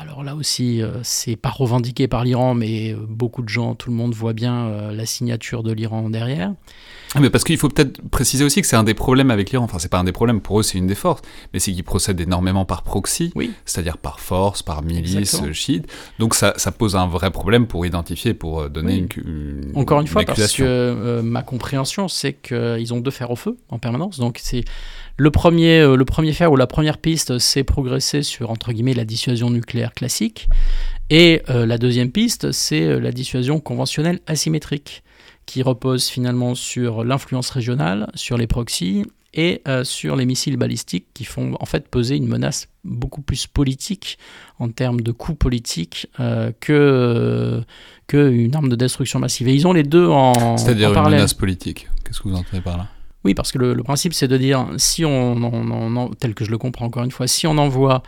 Alors là aussi, c'est pas revendiqué par l'Iran, mais beaucoup de gens, tout le monde voit bien la signature de l'Iran derrière. Ah, mais parce qu'il faut peut-être préciser aussi que c'est un des problèmes avec l'Iran. Enfin, c'est pas un des problèmes, pour eux, c'est une des forces. Mais c'est qu'ils procèdent énormément par proxy, oui. c'est-à-dire par force, par milice chiite. Donc ça, ça, pose un vrai problème pour identifier, pour euh, donner une, Encore une, fois, parce que euh, ma compréhension, c'est qu'ils ont deux fers au feu en permanence. Donc c'est le premier, euh, le premier fer ou la première piste, c'est progresser sur, entre guillemets, la dissuasion nucléaire classique. Et la deuxième piste, c'est la dissuasion conventionnelle asymétrique qui repose finalement sur l'influence régionale, sur les proxys et euh, sur les missiles balistiques qui font en fait peser une menace beaucoup plus politique en termes de coût politique euh, que qu'une arme de destruction massive. Et ils ont les deux en C'est-à-dire une menace politique. Qu'est-ce que vous entendez par là? Oui, parce que le, principe c'est de dire si on, tel que je le comprends encore une fois, si on envoie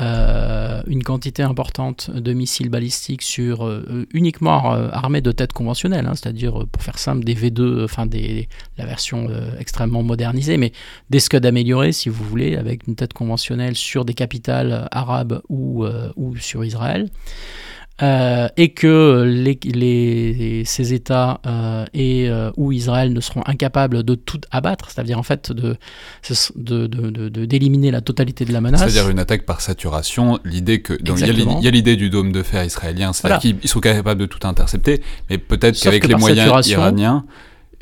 euh, une quantité importante de missiles balistiques sur euh, uniquement euh, armés de têtes conventionnelles, hein, c'est-à-dire pour faire simple des V2, enfin des, la version extrêmement modernisée, mais des Scud améliorés si vous voulez, avec une tête conventionnelle sur des capitales arabes ou, ou sur Israël. Euh, et que les, ces États euh, et euh, ou Israël ne seront incapables de tout abattre, c'est-à-dire en fait de d'éliminer la totalité de la menace. C'est-à-dire une attaque par saturation. L'idée que il y a l'idée du dôme de fer israélien, c'est-à-dire qu'ils sont capables de tout intercepter, mais peut-être qu'avec les moyens iraniens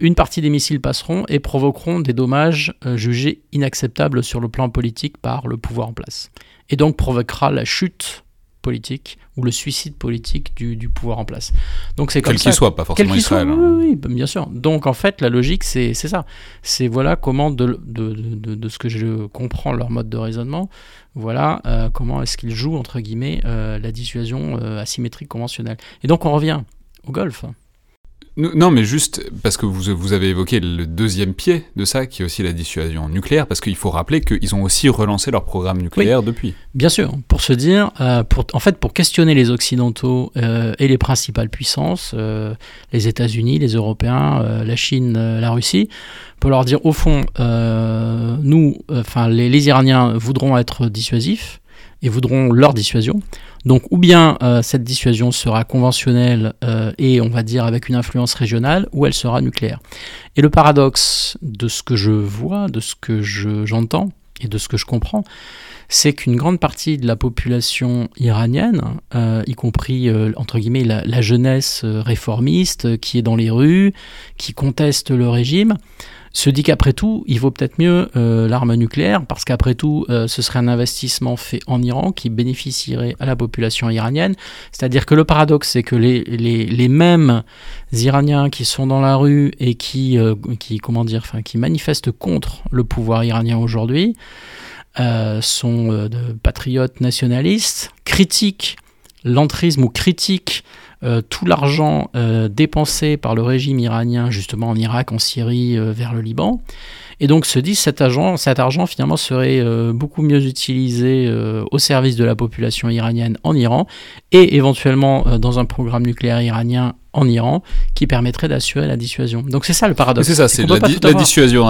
une partie des missiles passeront et provoqueront des dommages jugés inacceptables sur le plan politique par le pouvoir en place. Et donc provoquera la chute politique ou le suicide politique du, pouvoir en place. Donc c'est comme Quel qu'il soit, pas forcément Israël. Hein. oui, bien sûr. Donc en fait, la logique, c'est ça. C'est voilà comment, de, de, de, ce que je comprends leur mode de raisonnement, voilà euh, comment est-ce qu'ils jouent, entre guillemets, euh, la dissuasion euh, asymétrique conventionnelle. Et donc on revient au golf. Non, mais juste parce que vous, vous avez évoqué le deuxième pied de ça, qui est aussi la dissuasion nucléaire, parce qu'il faut rappeler qu'ils ont aussi relancé leur programme nucléaire depuis. Bien sûr, pour se dire, euh, pour, en fait, pour questionner les Occidentaux euh, et les principales puissances, euh, les États-Unis, les Européens, la Chine, la Russie, pour leur dire, au fond, nous, enfin, les, les Iraniens voudront être dissuasifs et voudront leur dissuasion. Donc ou bien euh, cette dissuasion sera conventionnelle euh, et on va dire avec une influence régionale, ou elle sera nucléaire. Et le paradoxe de ce que je vois, de ce que j'entends et de ce que je comprends, c'est qu'une grande partie de la population iranienne, euh, y compris entre guillemets la, la jeunesse réformiste qui est dans les rues, qui conteste le régime, se dit qu'après tout, il vaut peut-être mieux euh, l'arme nucléaire, parce qu'après tout, euh, ce serait un investissement fait en Iran qui bénéficierait à la population iranienne. C'est-à-dire que le paradoxe, c'est que les, les, mêmes Iraniens qui sont dans la rue et qui, euh, qui, comment dire, enfin, qui manifestent contre le pouvoir iranien aujourd'hui, sont de patriotes nationalistes, critiquent l'entrisme ou critiquent euh, tout l'argent euh, dépensé par le régime iranien justement en Irak, en Syrie, euh, vers le Liban. Et donc se dit cet argent, cet argent finalement serait beaucoup mieux utilisé au service de la population iranienne en Iran et éventuellement dans un programme nucléaire iranien en Iran qui permettrait d'assurer la dissuasion. Donc c'est ça le paradoxe. C'est ça, c'est la, la dissuasion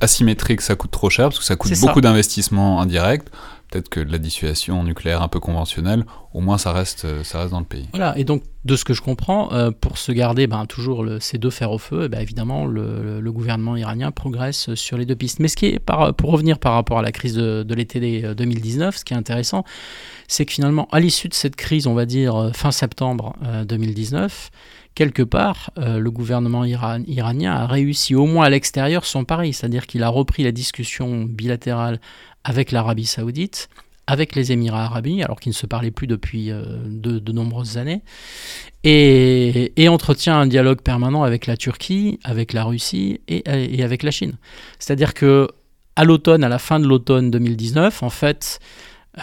asymétrique, ça coûte trop cher parce que ça coûte beaucoup d'investissements indirects peut-être que la dissuasion nucléaire un peu conventionnelle, au moins ça reste, euh, ça reste dans le pays. Voilà, et donc de ce que je comprends, euh, pour se garder ben, toujours ces deux fers au feu, eh ben, évidemment le, gouvernement iranien progresse sur les deux pistes. Mais ce qui est, pour revenir par rapport à la crise de, l'été 2019, ce qui est intéressant, c'est que finalement, à l'issue de cette crise, on va dire euh, fin septembre 2019, quelque part, le gouvernement iranien a réussi au moins à l'extérieur son pari, c'est-à-dire qu'il a repris la discussion bilatérale avec l'Arabie saoudite, avec les Émirats arabes unis, alors qu'ils ne se parlaient plus depuis euh, de, nombreuses années, et, entretient un dialogue permanent avec la Turquie, avec la Russie et, avec la Chine. C'est-à-dire que à l'automne, à la fin de l'automne 2019, en fait,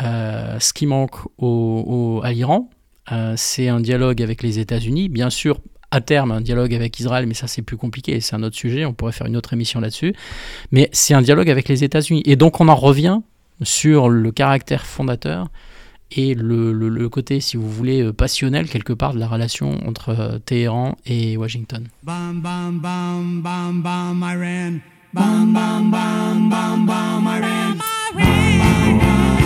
euh, ce qui manque au, à l'Iran, euh, c'est un dialogue avec les États-Unis, bien sûr à terme un dialogue avec Israël, mais ça c'est plus compliqué, c'est un autre sujet, on pourrait faire une autre émission là-dessus. Mais c'est un dialogue avec les États-Unis. Et donc on en revient sur le caractère fondateur et le, côté, si vous voulez, euh, passionnel quelque part de la relation entre euh, Téhéran et Washington. Tell the Ayatollah gonna put you in a box by my ram,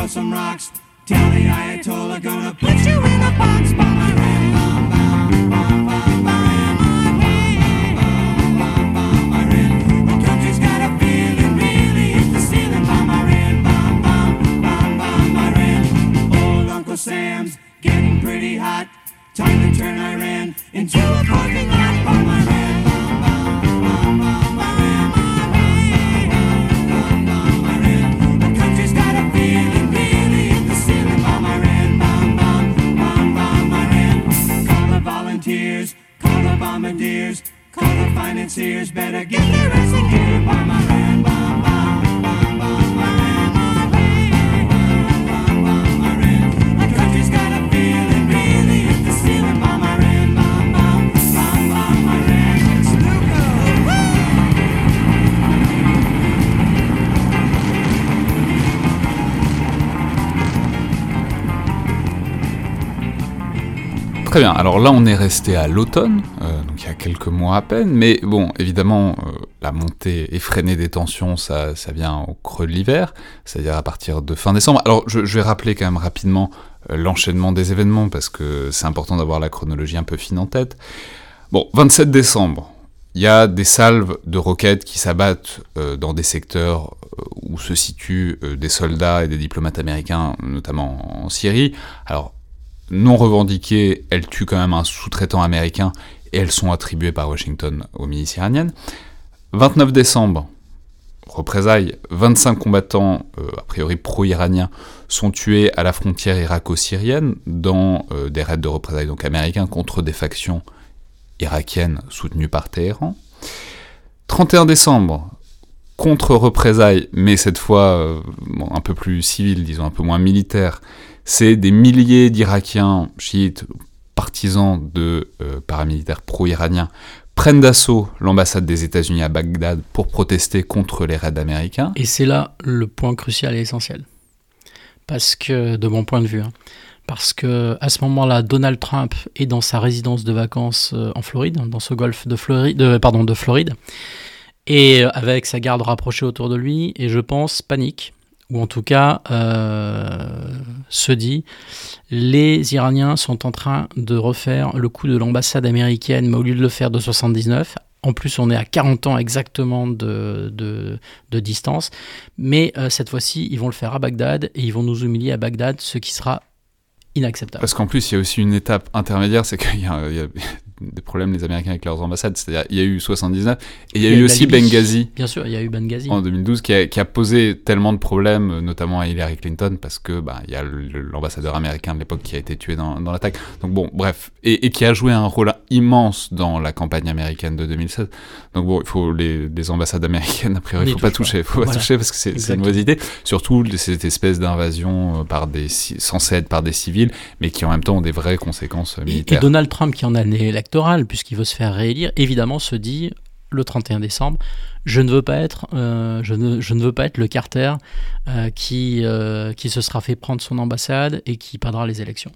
throw some rocks. Tell the Ayatollah, gonna put you in a box by my ram. Sam's getting pretty hot. Time to turn Iran into a parking lot by my ram. Financiers, better get their! Très bien, alors là on est resté à l'automne, quelques mois à peine, mais bon, évidemment, euh, la montée effrénée des tensions, ça, ça vient au creux de l'hiver, c'est-à-dire à partir de fin décembre. Alors, je, vais rappeler quand même rapidement euh, l'enchaînement des événements, parce que c'est important d'avoir la chronologie un peu fine en tête. Bon, 27 décembre, il y a des salves de roquettes qui s'abattent euh, dans des secteurs où se situent des soldats et des diplomates américains, notamment en Syrie. Alors, non revendiquées, elles tuent quand même un sous-traitant américain et elles sont attribuées par Washington aux milices iraniennes. 29 décembre, représailles, 25 combattants, euh, a priori pro-iraniens, sont tués à la frontière irako-syrienne dans euh, des raids de représailles donc américains contre des factions irakienne soutenue par Téhéran. 31 décembre, contre-représailles, mais cette fois euh, un peu plus civile, disons un peu moins militaire, c'est des milliers d'Irakiens chiites, partisans de euh, paramilitaires pro-iraniens, prennent d'assaut l'ambassade des États-Unis à Bagdad pour protester contre les raids américains. Et c'est là le point crucial et essentiel. Parce que, de mon point de vue, hein, parce que à ce moment-là, Donald Trump est dans sa résidence de vacances euh, en Floride, dans ce golfe de Floride, pardon, de Floride, et euh, avec sa garde rapprochée autour de lui, et je pense panique, ou en tout cas euh, se dit, les Iraniens sont en train de refaire le coup de l'ambassade américaine, mais au lieu de le faire de 79, en plus, on est à 40 ans exactement de, de, distance. Mais cette fois-ci, ils vont le faire à Bagdad et ils vont nous humilier à Bagdad, ce qui sera inacceptable. Parce qu'en plus, il y a aussi une étape intermédiaire, c'est qu'il y, a des problèmes, les Américains, avec leurs ambassades. C'est-à-dire, il y a eu 79, et il y a, eu aussi Benghazi. Bien sûr, il y a eu Benghazi. En 2012, qui a, qui a posé tellement de problèmes, notamment à Hillary Clinton, parce que bah, il y a l'ambassadeur américain de l'époque qui a été tué dans, dans l'attaque. Donc bon, bref, et, qui a joué un rôle immense dans la campagne américaine de 2016. Donc bon, il faut les, les ambassades américaines, a priori, il ne faut pas toucher. Faut pas toucher parce que c'est une oisité. Surtout cette espèce d'invasion euh, par des censée être par des civils, mais qui en même temps ont des vraies conséquences militaires. Et, Donald Trump, qui en a puisqu'il veut se faire réélire, évidemment se dit le 31 décembre, je ne veux pas être, euh, je, ne, veux pas être le Carter euh, qui, euh, qui se sera fait prendre son ambassade et qui perdra les élections.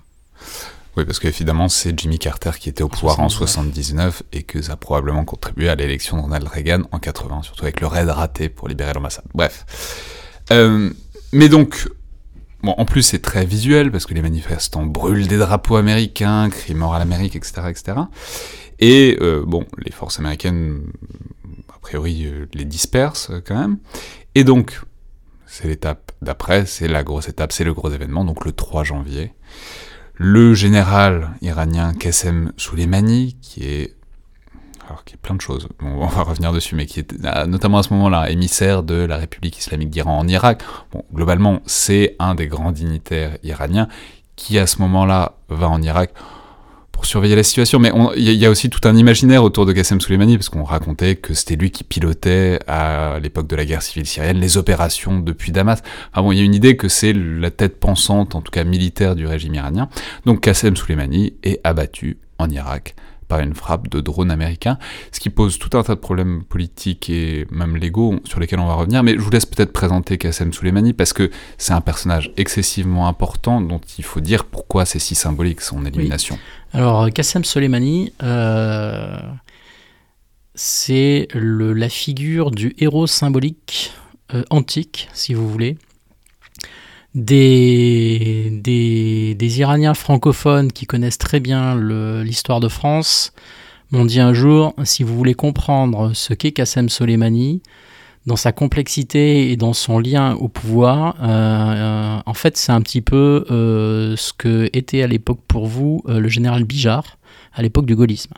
Oui, parce qu'évidemment, c'est Jimmy Carter qui était au pouvoir en 79 et que ça a probablement contribué à l'élection de Ronald Reagan en 80, surtout avec le raid raté pour libérer l'ambassade. Bref. mais donc, En plus, c'est très visuel parce que les manifestants brûlent des drapeaux américains, crient mort à l'Amérique, etc., etc. Et euh, bon, les forces américaines, a priori, euh, les dispersent euh, quand même. Et donc, c'est l'étape d'après, c'est la grosse étape, c'est le gros événement, donc le 3 janvier. Le général iranien Qassem Soleimani, qui est alors qui est plein de choses, on va revenir dessus, mais qui est notamment à ce moment-là émissaire de la République islamique d'Iran en Irak. Bon, globalement, c'est un des grands dignitaires iraniens qui à ce moment-là va en Irak pour surveiller la situation. Mais il y, a aussi tout un imaginaire autour de Qassem Soleimani, parce qu'on racontait que c'était lui qui pilotait à l'époque de la guerre civile syrienne les opérations depuis Damas. Enfin bon, il y a une idée que c'est la tête pensante, en tout cas militaire, du régime iranien. Donc Qassem Soleimani est abattu en Irak par une frappe de drone américain, ce qui pose tout un tas de problèmes politiques et même légaux sur lesquels on va revenir, mais je vous laisse peut-être présenter Qassem Soleimani parce que c'est un personnage excessivement important dont il faut dire pourquoi c'est si symbolique son élimination. Alors Qassem Soleimani, euh, c'est la figure du héros symbolique euh, antique, si vous voulez, des, Iraniens francophones qui connaissent très bien l'histoire de France m'ont dit un jour, si vous voulez comprendre ce qu'est Qassem Soleimani, dans sa complexité et dans son lien au pouvoir, euh, euh, en fait c'est un petit peu euh, ce que était à l'époque pour vous le général Bijard, à l'époque du gaullisme.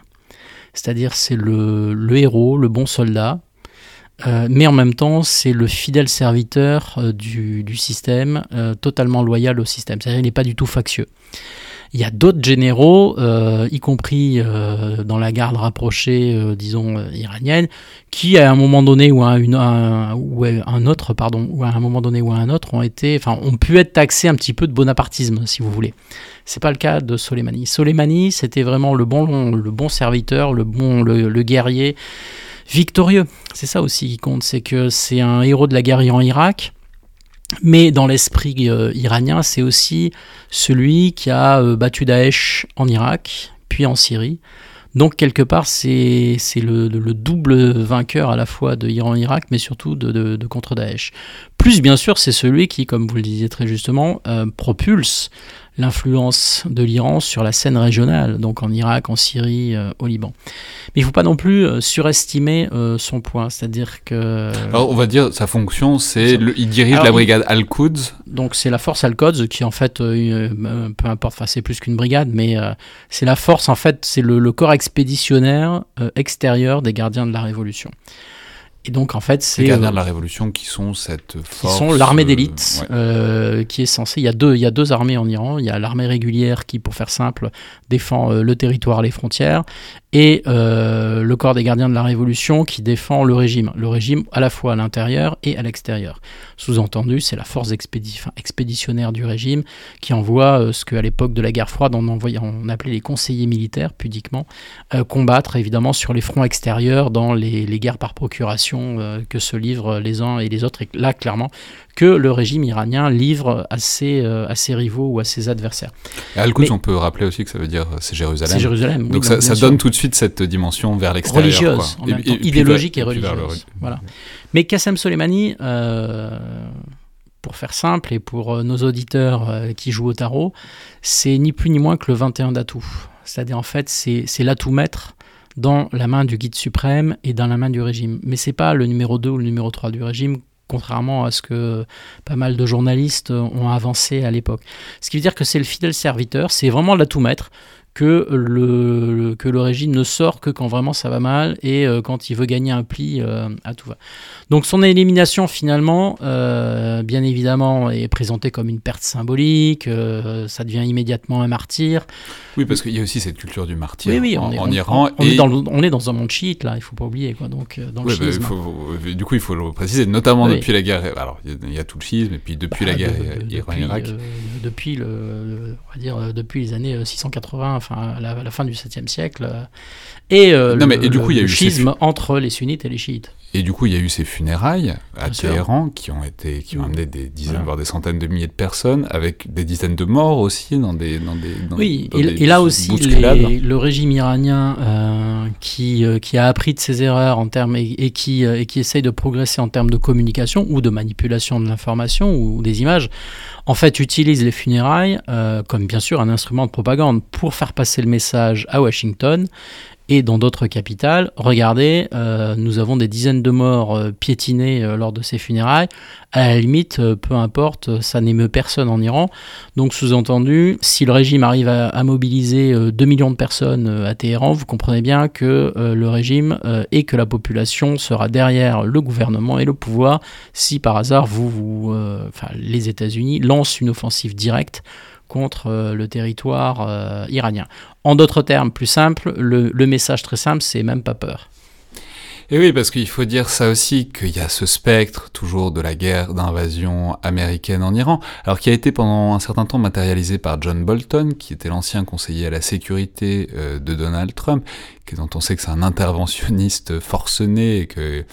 C'est-à-dire c'est le héros, le bon soldat, euh, mais en même temps, c'est le fidèle serviteur euh, du, système, euh, totalement loyal au système. C'est-à-dire, il n'est pas du tout factieux. Il y a d'autres généraux, y compris dans la garde rapprochée, disons, iranienne, qui à un moment donné ou à, un, autre, pardon, ou à un moment donné ou un autre, ont été, enfin, ont pu être taxés un petit peu de bonapartisme, si vous voulez. C'est pas le cas de Soleimani. Soleimani, c'était vraiment le bon, le bon serviteur, le bon, le guerrier victorieux. C'est ça aussi qui compte, c'est que c'est un héros de la guerre en Irak. Mais dans l'esprit euh, iranien, c'est aussi celui qui a euh, battu Daesh en Irak, puis en Syrie. Donc quelque part, c'est le, le, double vainqueur à la fois de Iran-Irak, mais surtout de, de, contre Daesh. Plus bien sûr, c'est celui qui, comme vous le disiez très justement, euh, propulse l'influence de l'Iran sur la scène régionale, donc en Irak, en Syrie, euh, au Liban. Mais il ne faut pas non plus euh, surestimer euh, son point, c'est-à-dire que... Alors on va dire, sa fonction, c'est... Il dirige la brigade Al-Quds. Donc c'est la force Al-Quds qui en fait, peu importe, enfin c'est plus qu'une brigade, mais c'est la force, en fait, c'est le, le, corps expéditionnaire extérieur des gardiens de la Révolution. Et donc en fait, c'est les gardiens de la Révolution qui sont cette force. Qui sont l'armée d'élite, euh, qui est censée. Il y a deux, il y a deux armées en Iran. Il y a l'armée régulière qui, pour faire simple, défend euh, le territoire, les frontières, et euh, le corps des gardiens de la Révolution qui défend le régime, le régime à la fois à l'intérieur et à l'extérieur. Sous-entendu, c'est la force expéditionnaire du régime qui envoie euh, ce qu'à l'époque de la guerre froide on, envoyait, on appelait les conseillers militaires, pudiquement, euh, combattre évidemment sur les fronts extérieurs dans les, guerres par procuration que se livrent les uns et les autres. Et là, clairement, que le régime iranien livre à ses, à ses rivaux ou à ses adversaires. Et Al-Quds, on peut rappeler aussi que ça veut dire c'est Jérusalem. C'est Jérusalem. Donc ça, ça donne tout de suite cette dimension vers l'extérieur. Religieuse, en même temps, idéologique et, religieuse. Voilà. Mais Qassem Soleimani, euh, pour faire simple et pour euh, nos auditeurs euh, qui jouent au tarot, c'est ni plus ni moins que le 21 d'atout. C'est-à-dire en fait, c'est l'atout maître dans la main du guide suprême et dans la main du régime. Mais c'est pas le numéro 2 ou le numéro 3 du régime contrairement à ce que pas mal de journalistes ont avancé à l'époque. Ce qui veut dire que c'est le fidèle serviteur, c'est vraiment l'atout maître que le, que le régime ne sort que quand vraiment ça va mal et euh, quand il veut gagner un pli euh, à tout va. Donc son élimination finalement, euh, bien évidemment, est présentée comme une perte symbolique, ça devient immédiatement un martyr. Oui, parce qu'il y a aussi cette culture du martyr oui, en, est, Iran. On, est dans, on, est dans, un monde chiite là, il faut pas oublier quoi. Donc dans le bah, faut, du coup, il faut le préciser, notamment depuis la guerre. Alors il y, a tout le schisme et puis depuis la bah, guerre Iran-Irak. depuis le, on va dire depuis les années 680 enfin la, la fin du 7e siècle, euh, et, euh, non, mais, et du coup, il y a eu schisme entre les sunnites et les chiites. Et du coup, il y a eu ces funérailles à Téhéran qui ont été, qui ont amené des dizaines, voire des centaines de milliers de personnes, avec des dizaines de morts aussi dans des, dans des. oui, et, là aussi, le régime iranien euh, qui, qui a appris de ses erreurs en termes et, qui, et qui essaye de progresser en termes de communication ou de manipulation de l'information ou des images, en fait, utilise les funérailles euh, comme bien sûr un instrument de propagande pour faire passer le message à Washington et dans d'autres capitales, regardez, euh, nous avons des dizaines de morts euh, piétinés euh, lors de ces funérailles. À la limite, peu importe, ça n'émeut personne en Iran. Donc, sous-entendu, si le régime arrive à, mobiliser 2 millions de personnes à Téhéran, vous comprenez bien que le régime et que la population sera derrière le gouvernement et le pouvoir si par hasard vous, les États-Unis lancent une offensive directe contre euh, le territoire euh, iranien. En d'autres termes, plus simple, le, message très simple, c'est même pas peur. Et oui, parce qu'il faut dire ça aussi, qu'il y a ce spectre toujours de la guerre d'invasion américaine en Iran, alors qui a été pendant un certain temps matérialisé par John Bolton, qui était l'ancien conseiller à la sécurité euh, de Donald Trump, dont on sait que c'est un interventionniste forcené et que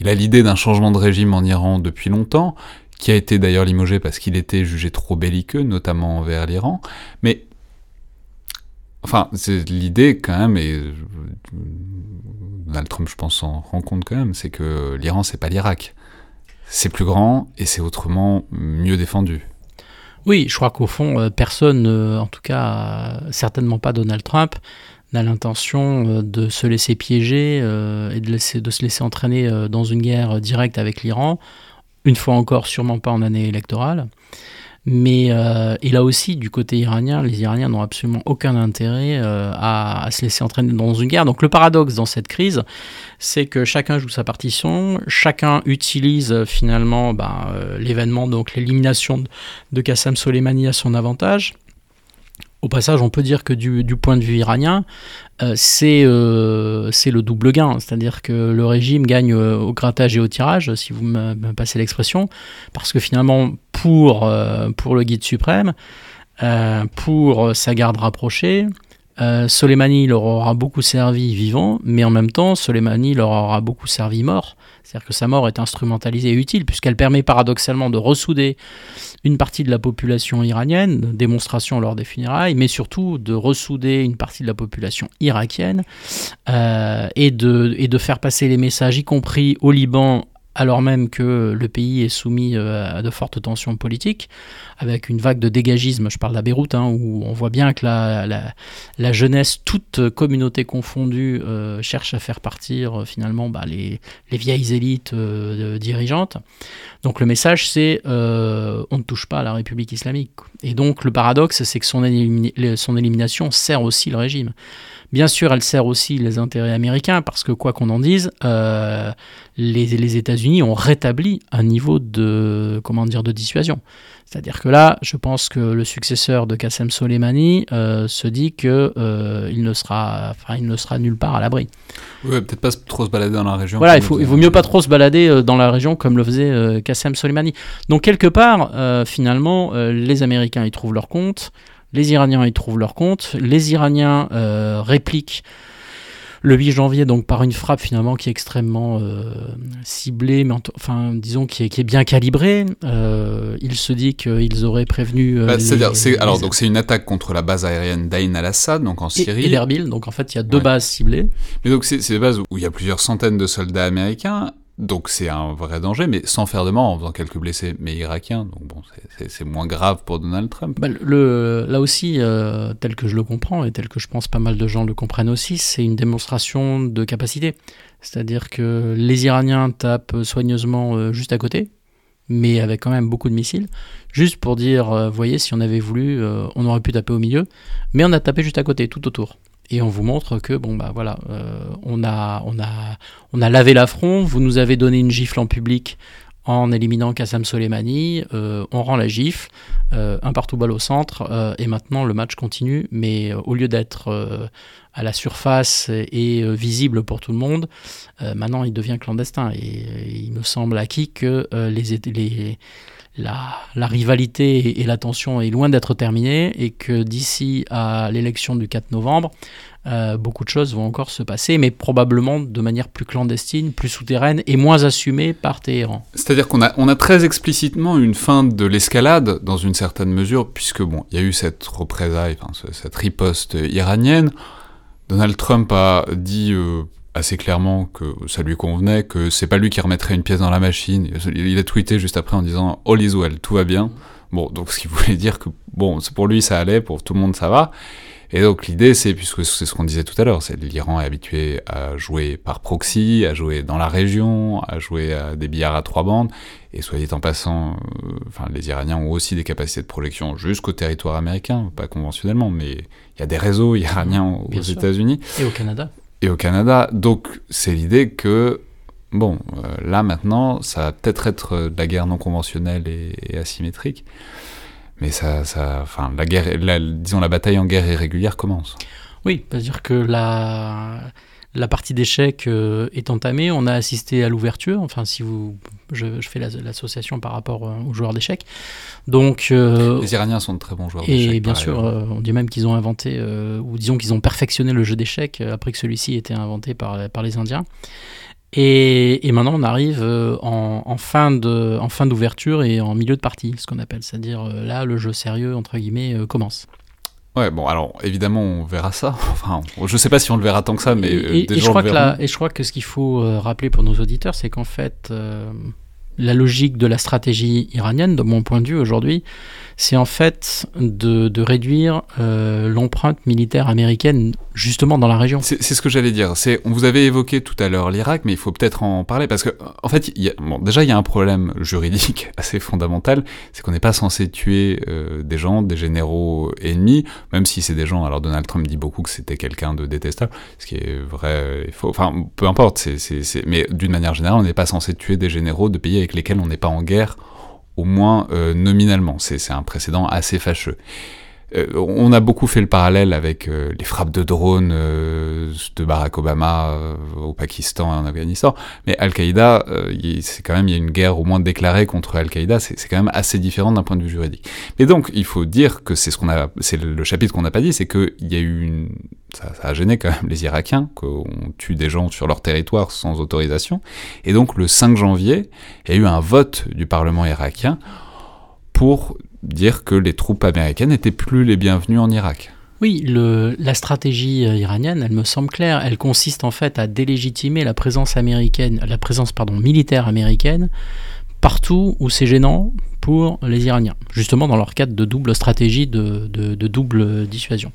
il a l'idée d'un changement de régime en Iran depuis longtemps, qui a été d'ailleurs limogé parce qu'il était jugé trop belliqueux, notamment envers l'Iran. Mais, enfin, c'est l'idée quand même, et Donald Trump, je pense, s'en rend compte quand même, c'est que l'Iran, c'est pas l'Irak. C'est plus grand et c'est autrement mieux défendu. Oui, je crois qu'au fond, euh, personne, euh, en tout cas, certainement pas Donald Trump, n'a l'intention euh, de se laisser piéger et de se laisser entraîner dans une guerre directe avec l'Iran une fois encore, sûrement pas en année électorale. Mais euh, il a aussi, du côté iranien, les Iraniens n'ont absolument aucun intérêt euh, à, se laisser entraîner dans une guerre. Donc le paradoxe dans cette crise, c'est que chacun joue sa partition, chacun utilise euh, finalement ben, l'événement, donc l'élimination de, Qassem Soleimani à son avantage. Au passage, on peut dire que du, point de vue iranien, c'est le double gain, c'est-à-dire que le régime gagne euh, au grattage et au tirage, si vous me, passez l'expression, parce que finalement, pour, pour le guide suprême, pour sa garde rapprochée, Soleimani leur aura beaucoup servi vivant, mais en même temps, Soleimani leur aura beaucoup servi mort. C'est-à-dire que sa mort est instrumentalisée et utile, puisqu'elle permet paradoxalement de ressouder une partie de la population iranienne, démonstration lors des funérailles, mais surtout de ressouder une partie de la population irakienne euh, et, de, et de faire passer les messages, y compris au Liban, alors même que le pays est soumis euh, à de fortes tensions politiques, avec une vague de dégagisme, je parle de Beyrouth, hein, où on voit bien que la, la, jeunesse, toute communauté confondue, euh, cherche à faire partir euh, finalement bah, les, les, vieilles élites dirigeantes. Donc le message c'est on ne touche pas à la République islamique. Et donc le paradoxe c'est que son élimination sert aussi le régime. Bien sûr, elle sert aussi les intérêts américains parce que quoi qu'on en dise, les, les États-Unis ont rétabli un niveau de, comment dire, de dissuasion. C'est-à-dire que là, je pense que le successeur de Qassem Soleimani euh, se dit que euh, il ne sera, enfin, il ne sera nulle part à l'abri. Oui, peut-être pas trop se balader dans la région. Voilà, il, faut, il vaut mieux pas trop se balader euh, dans la région comme le faisait euh, Qassem Soleimani. Donc quelque part, euh, finalement, euh, les Américains y trouvent leur compte, les Iraniens y trouvent leur compte, les Iraniens euh, répliquent le 8 janvier donc par une frappe finalement qui est extrêmement euh, ciblée, mais enfin disons qui est, qui est bien calibrée. Euh, il se dit qu'ils auraient prévenu. euh, Bah, les- alors les- donc c'est une attaque contre la base aérienne d'Ain al-Assad, donc en et, Syrie. et l'Erbil. Donc en fait il y a deux Ouais. bases ciblées. Mais donc c'est c'est des bases où il y a plusieurs centaines de soldats américains, donc c'est un vrai danger, mais sans faire de mort, en faisant quelques blessés, mais irakiens, donc bon, c'est- moins grave pour Donald Trump. Bah, là aussi, euh, tel que je le comprends et tel que je pense pas mal de gens le comprennent aussi, c'est une démonstration de capacité. C'est-à-dire que les Iraniens tapent soigneusement euh, juste à côté, mais avec quand même beaucoup de missiles, juste pour dire, euh, voyez, si on avait voulu, on aurait pu taper au milieu, mais on a tapé juste à côté, tout autour. Et on vous montre que bon bah voilà, euh, on a on a on a lavé l'affront. Vous nous avez donné une gifle en public en éliminant Qassam Soleimani. euh, on rend la gifle, euh, un partout balle au centre, et maintenant le match continue. Mais au lieu d'être à la surface et visible pour tout le monde, maintenant il devient clandestin. Et, il me semble acquis que les, les la, rivalité et, la tension est loin d'être terminée et que d'ici à l'élection du 4 novembre, euh, beaucoup de choses vont encore se passer, mais probablement de manière plus clandestine, plus souterraine et moins assumée par Téhéran. C'est-à-dire qu'on a, très explicitement une fin de l'escalade, dans une certaine mesure, puisque bon, il y a eu cette représaille, cette riposte iranienne. Donald Trump a dit euh, assez clairement que ça lui convenait, que c'est pas lui qui remettrait une pièce dans la machine. Il a tweeté juste après en disant All is well, tout va bien. Bon, donc ce qui voulait dire que bon, pour lui ça allait, pour tout le monde ça va. Et donc l'idée c'est, puisque c'est ce qu'on disait tout à l'heure, c'est l'Iran est habitué à jouer par proxy, à jouer dans la région, à jouer à des billards à trois bandes, et soyez en passant, euh, enfin les Iraniens ont aussi des capacités de projection jusqu'au territoire américain, pas conventionnellement, mais il y a des réseaux iraniens aux. États-Unis Et au Canada et au Canada. Donc c'est l'idée que, bon, euh, là maintenant, ça va peut-être être euh, de la guerre non conventionnelle et, asymétrique, mais ça, enfin, la guerre, disons la bataille en guerre irrégulière commence. Oui, c'est-à-dire que la, la partie d'échecs euh, est entamée. On a assisté à l'ouverture. Enfin, si vous, je, je fais la- l'association par rapport euh, aux joueurs d'échecs. Donc, euh, Les Iraniens sont de très bons joueurs. et d'échecs, bien par sûr, on dit même qu'ils ont inventé, ou disons qu'ils ont perfectionné le jeu d'échecs après que celui-ci ait été inventé par, par les Indiens. Et, et maintenant, on arrive en, en fin de, en fin d'ouverture et en milieu de partie, ce qu'on appelle. C'est-à-dire là, le jeu sérieux entre guillemets commence. Ouais, bon, alors évidemment, on verra ça. [laughs] Enfin, je sais pas si on le verra tant que ça, mais et, euh, et- des et je gens crois le que la- et je crois que ce qu'il faut euh, rappeler pour nos auditeurs, c'est qu'en fait, euh, la logique de la stratégie iranienne, de mon point de vue aujourd'hui, c'est en fait de, réduire euh, l'empreinte militaire américaine justement dans la région. C'est ce que j'allais dire. On vous avait évoqué tout à l'heure l'Irak, mais il faut peut-être en parler parce que, en fait, bon, déjà il y a un problème juridique [laughs] assez fondamental, c'est qu'on n'est pas censé tuer euh, des gens, des généraux ennemis, même si c'est des gens. Alors Donald Trump dit beaucoup que c'était quelqu'un de détestable, ce qui est vrai et faux. Enfin, peu importe. Mais d'une manière générale, on n'est pas censé tuer des généraux de pays avec lesquels on n'est pas en guerre, au moins euh, nominalement. C'est, c'est un précédent assez fâcheux. Euh, on a beaucoup fait le parallèle avec euh, les frappes de drones euh, de Barack Obama au Pakistan et en Afghanistan, mais Al-Qaïda, c'est quand même il y a une guerre au moins déclarée contre Al-Qaïda, c'est quand même assez différent d'un point de vue juridique. Mais donc il faut dire que c'est ce qu'on a, le chapitre qu'on n'a pas dit, c'est qu'il y a eu une, ça, ça a gêné quand même les Irakiens qu'on tue des gens sur leur territoire sans autorisation, et donc le 5 janvier, il y a eu un vote du Parlement irakien pour dire que les troupes américaines n'étaient plus les bienvenues en Irak. Oui, la stratégie euh, iranienne, elle me semble claire. Elle consiste en fait à délégitimer la présence américaine, la présence militaire américaine partout où c'est gênant pour les Iraniens, justement dans leur cadre de double stratégie de double dissuasion.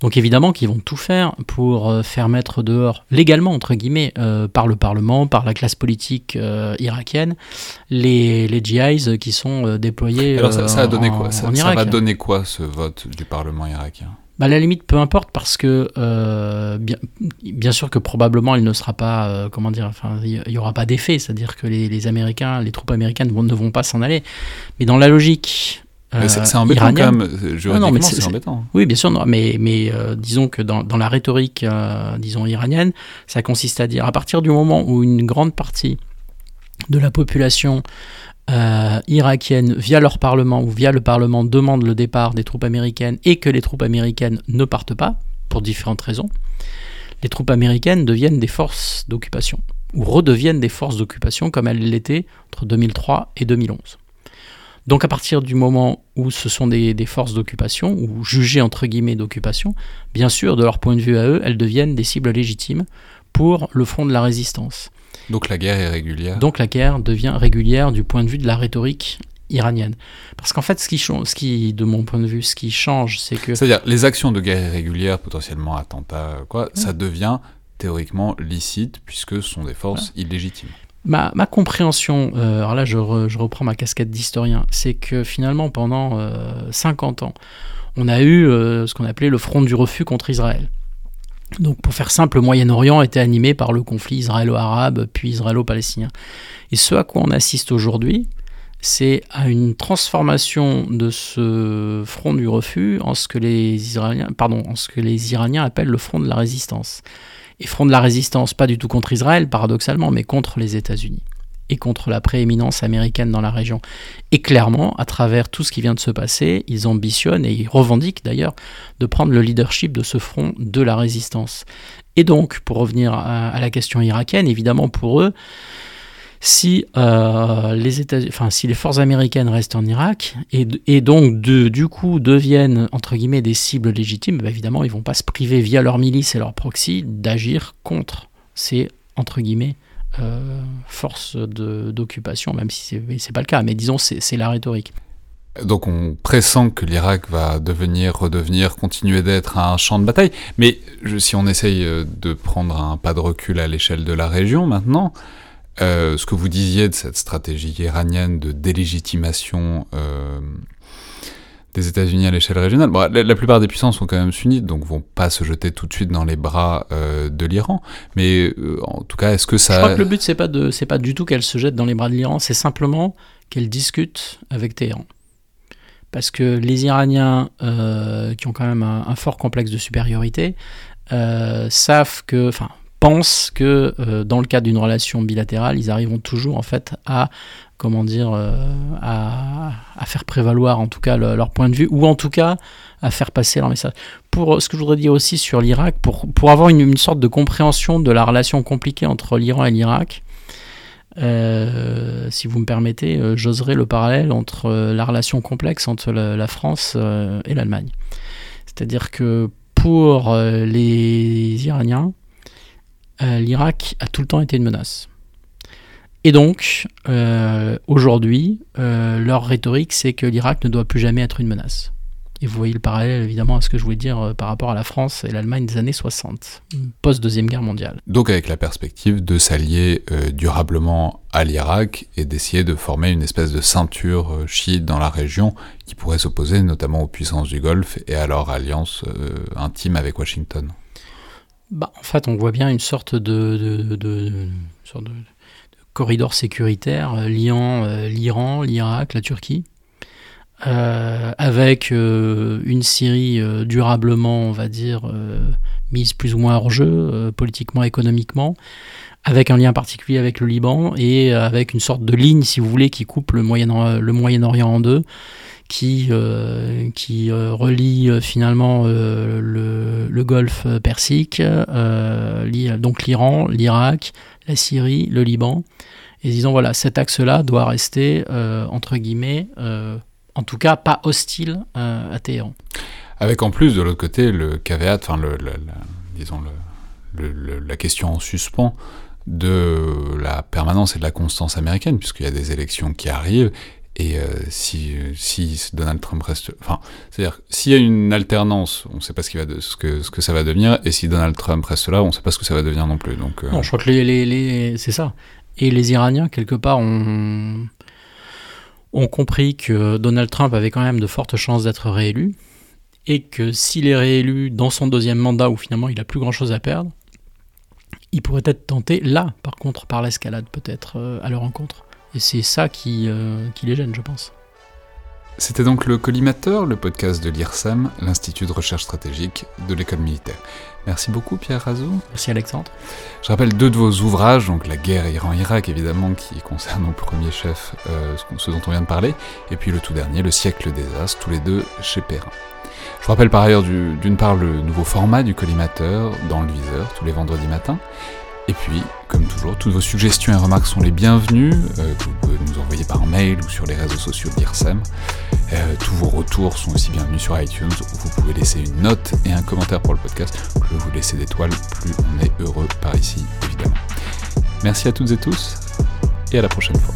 Donc évidemment qu'ils vont tout faire pour euh, faire mettre dehors, légalement entre guillemets, euh, par le Parlement, par la classe politique euh, irakienne, les, les GIs qui sont déployés Alors ça, ça a donné en- quoi? Ça, va donner quoi ce vote du Parlement irakien? Bah, à la limite, peu importe, parce que euh, bien, bien, sûr que probablement il ne sera pas, euh, comment dire, enfin, il n'y aura pas d'effet, c'est-à-dire que les, les, Américains, les troupes américaines ne vont pas s'en aller. Mais dans la logique. Euh, c'est embêtant quand même, juridiquement c'est embêtant. Oui, bien sûr, non, mais, mais euh, disons que dans, dans la rhétorique, euh, disons, iranienne, ça consiste à dire, à partir du moment où une grande partie de la population euh, irakienne, via leur parlement ou via le parlement, demandent le départ des troupes américaines et que les troupes américaines ne partent pas, pour différentes raisons, les troupes américaines deviennent des forces d'occupation, ou redeviennent des forces d'occupation comme elles l'étaient entre 2003 et 2011. Donc à partir du moment où ce sont des, des forces d'occupation, ou jugées entre guillemets d'occupation, bien sûr, de leur point de vue à eux, elles deviennent des cibles légitimes pour le front de la résistance. Donc la guerre est régulière. Donc la guerre devient régulière du point de vue de la rhétorique iranienne. Parce qu'en fait, ce qui, ce qui, de mon point de vue, ce qui change, c'est que... C'est-à-dire, les actions de guerre irrégulière, potentiellement attentats, quoi, ça devient théoriquement licite, puisque ce sont des forces illégitimes. Ma, compréhension, euh, alors là je, reprends ma casquette d'historien, c'est que finalement pendant euh, 50 ans, on a eu euh, ce qu'on appelait le front du refus contre Israël. Donc pour faire simple, le Moyen-Orient était animé par le conflit israélo-arabe puis israélo-palestinien. Et ce à quoi on assiste aujourd'hui, c'est à une transformation de ce front du refus en ce que les Israéliens, pardon, en ce que les Iraniens appellent le front de la résistance. Et front de la résistance, pas du tout contre Israël, paradoxalement, mais contre les États-Unis et contre la prééminence américaine dans la région. Et clairement, à travers tout ce qui vient de se passer, ils ambitionnent et ils revendiquent d'ailleurs de prendre le leadership de ce front de la résistance. Et donc, pour revenir à, la question irakienne, évidemment pour eux, si, euh, si les forces américaines restent en Irak et, donc du coup deviennent entre guillemets des cibles légitimes, bah évidemment ils vont pas se priver via leurs milices et leurs proxys d'agir contre ces entre guillemets euh, forces d'occupation, même si c'est pas le cas, mais disons c'est la rhétorique. Donc on pressent que l'Irak va devenir, redevenir, continuer d'être un champ de bataille. Mais si on essaye de prendre un pas de recul à l'échelle de la région maintenant, euh, ce que vous disiez de cette stratégie iranienne de délégitimation euh, des États-Unis à l'échelle régionale, bon, la, plupart des puissances sont quand même sunnites, donc vont pas se jeter tout de suite dans les bras euh, de l'Iran. Mais en tout cas, est-ce que ça Je crois que le but c'est pas pas du tout qu'elle se jette dans les bras de l'Iran, c'est simplement qu'elle discute avec Téhéran. Parce que les Iraniens, qui ont quand même un, un fort complexe de supériorité, savent que, que euh, dans le cadre d'une relation bilatérale, ils arriveront toujours en fait à comment dire euh, à, faire prévaloir en tout cas le, leur point de vue ou en tout cas à faire passer leur message. Pour ce que je voudrais dire aussi sur l'Irak, pour, pour avoir une, une, sorte de compréhension de la relation compliquée entre l'Iran et l'Irak, euh, si vous me permettez, euh, j'oserais le parallèle entre euh, la relation complexe entre la, France et l'Allemagne. C'est-à-dire que pour les Iraniens, euh, l'Irak a tout le temps été une menace. Et donc, euh, aujourd'hui, euh, leur rhétorique, c'est que l'Irak ne doit plus jamais être une menace. Et vous voyez le parallèle évidemment à ce que je voulais dire euh, par rapport à la France et l'Allemagne des années 60, post-deuxième guerre mondiale. Donc avec la perspective de s'allier euh, durablement à l'Irak et d'essayer de former une espèce de ceinture euh, chiite dans la région qui pourrait s'opposer notamment aux puissances du Golfe et à leur alliance intime avec Washington. Bah, en fait, on voit bien une sorte de, corridor sécuritaire euh, liant euh, l'Iran, l'Irak, la Turquie, euh, avec une Syrie durablement, on va dire, mise plus ou moins hors jeu, politiquement, économiquement, avec un lien particulier avec le Liban et avec une sorte de ligne, si vous voulez, qui coupe le Moyen-Orient en deux qui, euh, euh, relie euh, finalement le, golfe Persique, donc l'Iran, l'Irak, la Syrie, le Liban. Et disons, voilà, cet axe-là doit rester, entre guillemets, en tout cas pas hostile à Téhéran. Avec en plus de l'autre côté le caveat, enfin, disons, la question en suspens de la permanence et de la constance américaine, puisqu'il y a des élections qui arrivent, et euh, si, Donald Trump reste, enfin, c'est-à-dire s'il y a une alternance, on ne sait pas ce, que, ça va devenir, et si Donald Trump reste là, on ne sait pas ce que ça va devenir non plus. Donc, euh... non, je crois que les, c'est ça. Et les Iraniens quelque part ont compris que Donald Trump avait quand même de fortes chances d'être réélu et que s'il est réélu dans son deuxième mandat où finalement il a plus grand chose à perdre, il pourrait être tenté là, par contre, par l'escalade peut-être euh, à leur rencontre. Et c'est ça qui, euh, qui les gêne, je pense. C'était donc le Collimateur, le podcast de l'IRSEM, l'Institut de recherche stratégique de l'école militaire. Merci beaucoup Pierre Razou. Merci Alexandre. Je rappelle deux de vos ouvrages, donc la guerre Iran-Irak évidemment, qui concerne au premier chef euh, ce dont on vient de parler, et puis le tout dernier, Le siècle des As, tous les deux chez Perrin. Je rappelle par ailleurs d'une part le nouveau format du collimateur dans le viseur tous les vendredis matins, et puis, comme toujours, toutes vos suggestions et remarques sont les bienvenues, euh, vous pouvez nous envoyer par mail ou sur les réseaux sociaux de l'IRSEM. Euh, tous vos retours sont aussi bienvenus sur iTunes, où vous pouvez laisser une note et un commentaire pour le podcast. Plus vous laissez d'étoiles, plus on est heureux par ici, évidemment. Merci à toutes et tous, et à la prochaine fois.